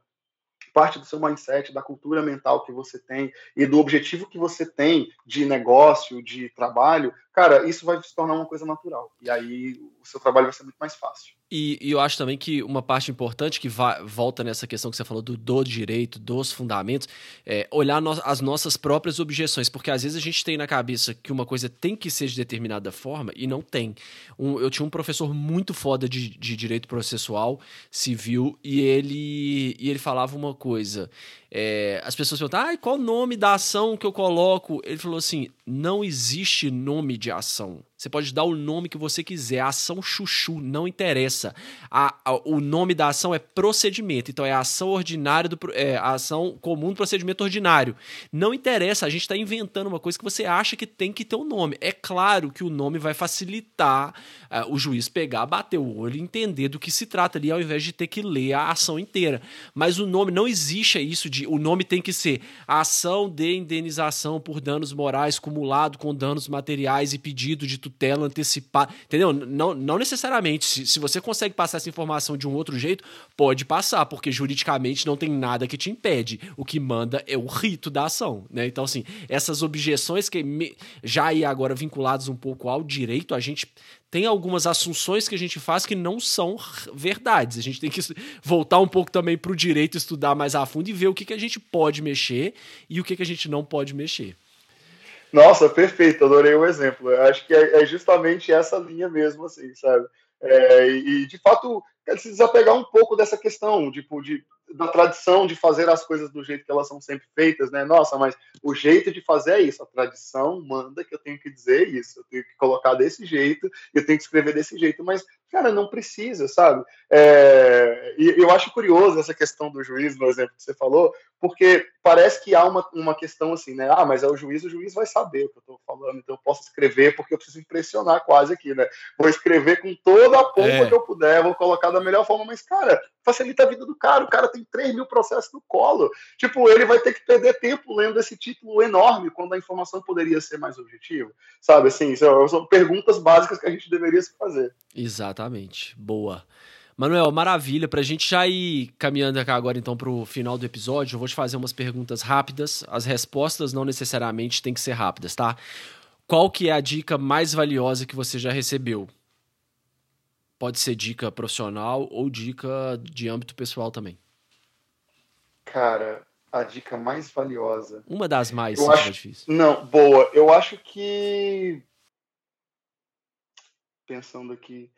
parte do seu mindset, da cultura mental que você tem e do objetivo que você tem de negócio, de trabalho, cara, isso vai se tornar uma coisa natural. E aí o seu trabalho vai ser muito mais fácil. E, e eu acho também que uma parte importante que vai, volta nessa questão que você falou do, do direito, dos fundamentos, é olhar no, as nossas próprias objeções, porque às vezes a gente tem na cabeça que uma coisa tem que ser de determinada forma e não tem. Um, eu tinha um professor muito foda de, de direito processual civil e ele, e ele falava uma coisa. É, as pessoas perguntam, ah, qual o nome da ação que eu coloco? Ele falou assim: não existe nome de ação. Você pode dar o nome que você quiser. A ação chuchu, não interessa. A, a, o nome da ação é procedimento. Então é a ação ordinária do é, ação comum do procedimento ordinário. Não interessa, a gente está inventando uma coisa que você acha que tem que ter um nome. É claro que o nome vai facilitar uh, o juiz pegar, bater o olho e entender do que se trata ali, ao invés de ter que ler a ação inteira. Mas o nome não existe isso de. O nome tem que ser ação de indenização por danos morais cumulado com danos materiais e pedido de tutela antecipada. Entendeu? Não, não necessariamente. Se, se você consegue passar essa informação de um outro jeito, pode passar, porque juridicamente não tem nada que te impede. O que manda é o rito da ação. Né? Então, assim, essas objeções que me, já aí agora vinculadas um pouco ao direito, a gente tem algumas assunções que a gente faz que não são verdades. A gente tem que voltar um pouco também para o direito, estudar mais a fundo e ver o que, que a gente pode mexer e o que, que a gente não pode mexer. Nossa, perfeito, adorei o exemplo. Eu acho que é, é justamente essa linha mesmo, assim, sabe? É, e, de fato, precisa pegar um pouco dessa questão, tipo, de, da tradição de fazer as coisas do jeito que elas são sempre feitas, né? Nossa, mas o jeito de fazer é isso. A tradição manda que eu tenho que dizer isso, eu tenho que colocar desse jeito, eu tenho que escrever desse jeito, mas, cara, não precisa, sabe? É, e eu acho curioso essa questão do juiz, no exemplo que você falou, porque parece que há uma, uma questão assim, né? Ah, mas é o juiz, o juiz vai saber o que eu estou falando, então eu posso escrever porque eu preciso impressionar quase aqui, né? Vou escrever com toda a pompa é. que eu puder, vou colocar da melhor forma, mas, cara, facilita a vida do cara, o cara tem 3 mil processos no colo. Tipo, ele vai ter que perder tempo lendo esse título enorme quando a informação poderia ser mais objetiva, sabe? Assim, são, são perguntas básicas que a gente deveria se fazer. Exatamente. Boa. Manuel, maravilha. Para a gente já ir caminhando aqui agora então para o final do episódio, eu vou te fazer umas perguntas rápidas. As respostas não necessariamente têm que ser rápidas, tá? Qual que é a dica mais valiosa que você já recebeu? Pode ser dica profissional ou dica de âmbito pessoal também. Cara, a dica mais valiosa. Uma das mais, eu acho... difícil. Não, boa. Eu acho que pensando aqui.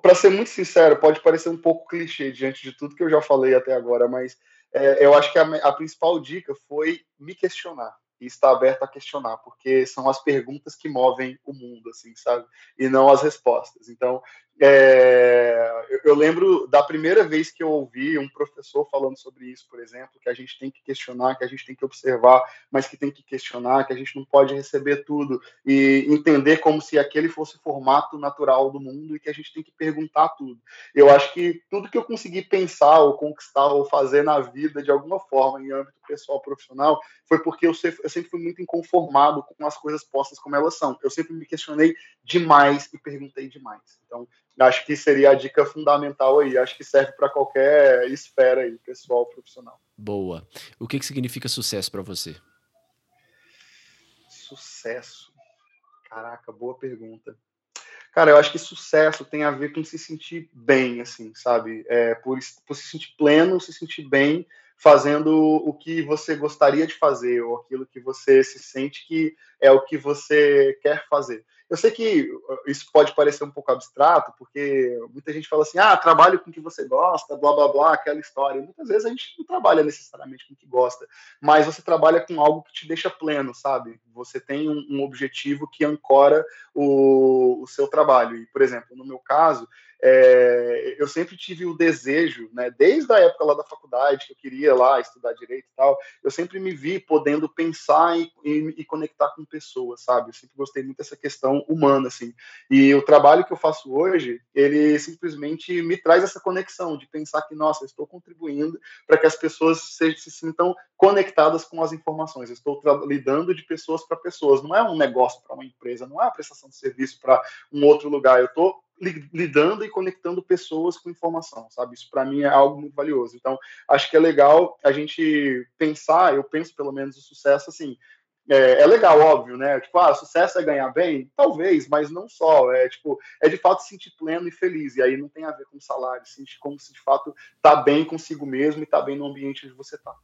Para ser muito sincero, pode parecer um pouco clichê diante de tudo que eu já falei até agora, mas é, eu acho que a, a, principal dica foi me questionar e estar aberto a questionar, porque são as perguntas que movem o mundo, assim, sabe? E não as respostas. Então, é, eu, lembro da primeira vez que eu ouvi um professor falando sobre isso, por exemplo, que a gente tem que questionar, que a gente tem que observar, mas que tem que questionar, que a gente não pode receber tudo e entender como se aquele fosse o formato natural do mundo e que a gente tem que perguntar tudo. Eu acho que tudo que eu consegui pensar ou conquistar ou fazer na vida de alguma forma em âmbito pessoal profissional foi porque eu sempre fui muito inconformado com as coisas postas como elas são. Eu sempre me questionei demais e perguntei demais. Então, acho que seria a dica fundamental aí. Acho que serve para qualquer esfera aí, pessoal, profissional. Boa. O que, que significa sucesso para você? Sucesso. Caraca, boa pergunta. Cara, eu acho que sucesso tem a ver com se sentir bem, assim, sabe? É, por, por se sentir pleno, se sentir bem, fazendo o que você gostaria de fazer, ou aquilo que você se sente que é o que você quer fazer. Eu sei que isso pode parecer um pouco abstrato, porque muita gente fala assim, ah, trabalho com o que você gosta, blá blá blá, aquela história. Muitas vezes a gente não trabalha necessariamente com o que gosta, mas você trabalha com algo que te deixa pleno, sabe? Você tem um, um objetivo que ancora o, o seu trabalho. E, por exemplo, no meu caso, é, eu sempre tive o desejo, né, desde a época lá da faculdade, que eu queria lá estudar direito e tal, eu sempre me vi podendo pensar e, e, e, conectar com pessoas, sabe? Eu sempre gostei muito dessa questão humana, assim. E o trabalho que eu faço hoje, ele simplesmente me traz essa conexão de pensar que, nossa, eu estou contribuindo para que as pessoas se, se sintam conectadas com as informações. Eu estou lidando de pessoas para pessoas. Não é um negócio para uma empresa, não é uma prestação de serviço para um outro lugar. Eu estou lidando e conectando pessoas com informação, sabe? Isso para mim é algo muito valioso. Então, acho que é legal a gente pensar, eu penso pelo menos o sucesso assim, é, é, legal, óbvio, né? Tipo, ah, sucesso é ganhar bem? Talvez, mas não só. É tipo, é de fato se sentir pleno e feliz. E aí não tem a ver com salário, sentir como se de fato tá bem consigo mesmo e tá bem no ambiente onde você tá.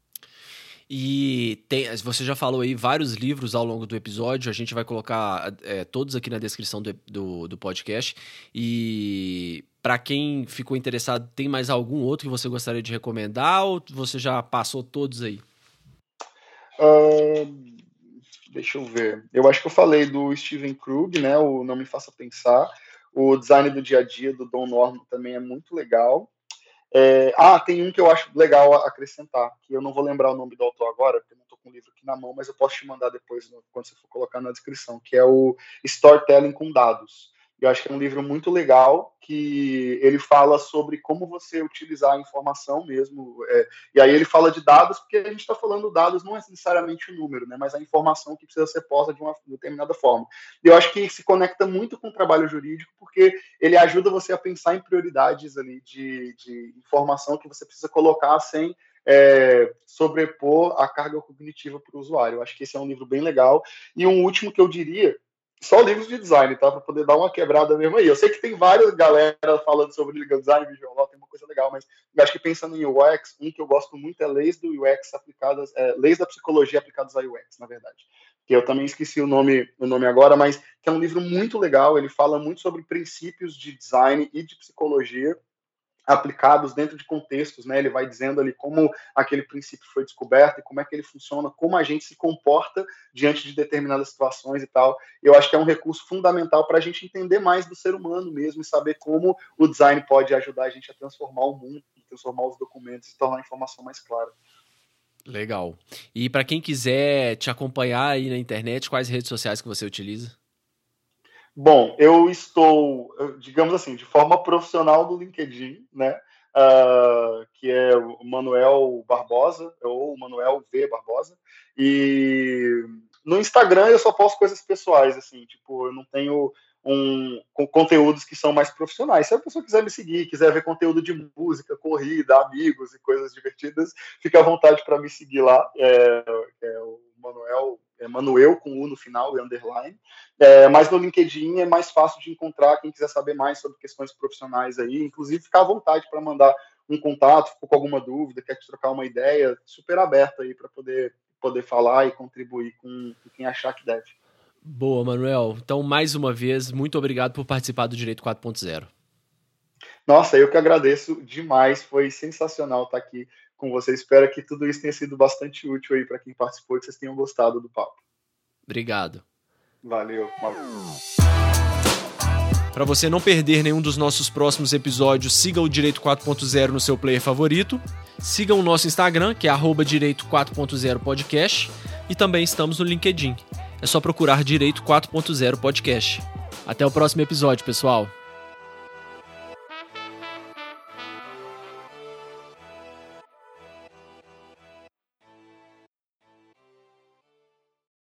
E tem, você já falou aí vários livros ao longo do episódio, a gente vai colocar é, todos aqui na descrição do, do, do podcast. E para quem ficou interessado, tem mais algum outro que você gostaria de recomendar ou você já passou todos aí? Uh, deixa eu ver. Eu acho que eu falei do Steven Krug, né? O Não Me Faça Pensar. O design do dia a dia do Don Norman também é muito legal. É, ah, tem um que eu acho legal acrescentar, que eu não vou lembrar o nome do autor agora, porque não estou com o livro aqui na mão, mas eu posso te mandar depois, quando você for colocar na descrição, que é o Storytelling com Dados. Eu acho que é um livro muito legal, que ele fala sobre como você utilizar a informação mesmo. É, e aí ele fala de dados, porque a gente está falando dados não é necessariamente o número, né, mas a informação que precisa ser posta de uma determinada forma. E eu acho que se conecta muito com o trabalho jurídico, porque ele ajuda você a pensar em prioridades ali de, de informação que você precisa colocar sem é, sobrepor a carga cognitiva para o usuário. Eu acho que esse é um livro bem legal. E um último que eu diria, só livros de design, tá? Para poder dar uma quebrada mesmo aí. Eu sei que tem várias galera falando sobre design, visual tem uma coisa legal, mas eu acho que pensando em UX, um que eu gosto muito é leis do UX aplicadas, é, leis da psicologia aplicadas a UX, na verdade. Que eu também esqueci o nome, o nome agora, mas que é um livro muito legal. Ele fala muito sobre princípios de design e de psicologia aplicados dentro de contextos, né? Ele vai dizendo ali como aquele princípio foi descoberto e como é que ele funciona, como a gente se comporta diante de determinadas situações e tal. Eu acho que é um recurso fundamental para a gente entender mais do ser humano mesmo e saber como o design pode ajudar a gente a transformar o mundo, transformar os documentos e tornar a informação mais clara. Legal. E para quem quiser te acompanhar aí na internet, quais redes sociais que você utiliza? Bom, eu estou, digamos assim, de forma profissional do LinkedIn, né? Uh, que é o Manuel Barbosa, ou Manuel V Barbosa, e no Instagram eu só posto coisas pessoais, assim, tipo, eu não tenho um, conteúdos que são mais profissionais. Se a pessoa quiser me seguir, quiser ver conteúdo de música, corrida, amigos e coisas divertidas, fica à vontade para me seguir lá. É, é o Manuel é Manuel com U no final e underline. É, mas no LinkedIn é mais fácil de encontrar quem quiser saber mais sobre questões profissionais aí. Inclusive, ficar à vontade para mandar um contato, ficou com alguma dúvida, quer trocar uma ideia, super aberto aí para poder, poder falar e contribuir com, com quem achar que deve. Boa, Manuel. Então, mais uma vez, muito obrigado por participar do Direito 4.0. Nossa, eu que agradeço demais. Foi sensacional estar aqui com você. Espero que tudo isso tenha sido bastante útil aí para quem participou e que vocês tenham gostado do papo. Obrigado. Valeu. Para você não perder nenhum dos nossos próximos episódios, siga o Direito 4.0 no seu player favorito. Siga o nosso Instagram, que é Direito 4.0 Podcast. E também estamos no LinkedIn. É só procurar Direito 4.0 Podcast. Até o próximo episódio, pessoal.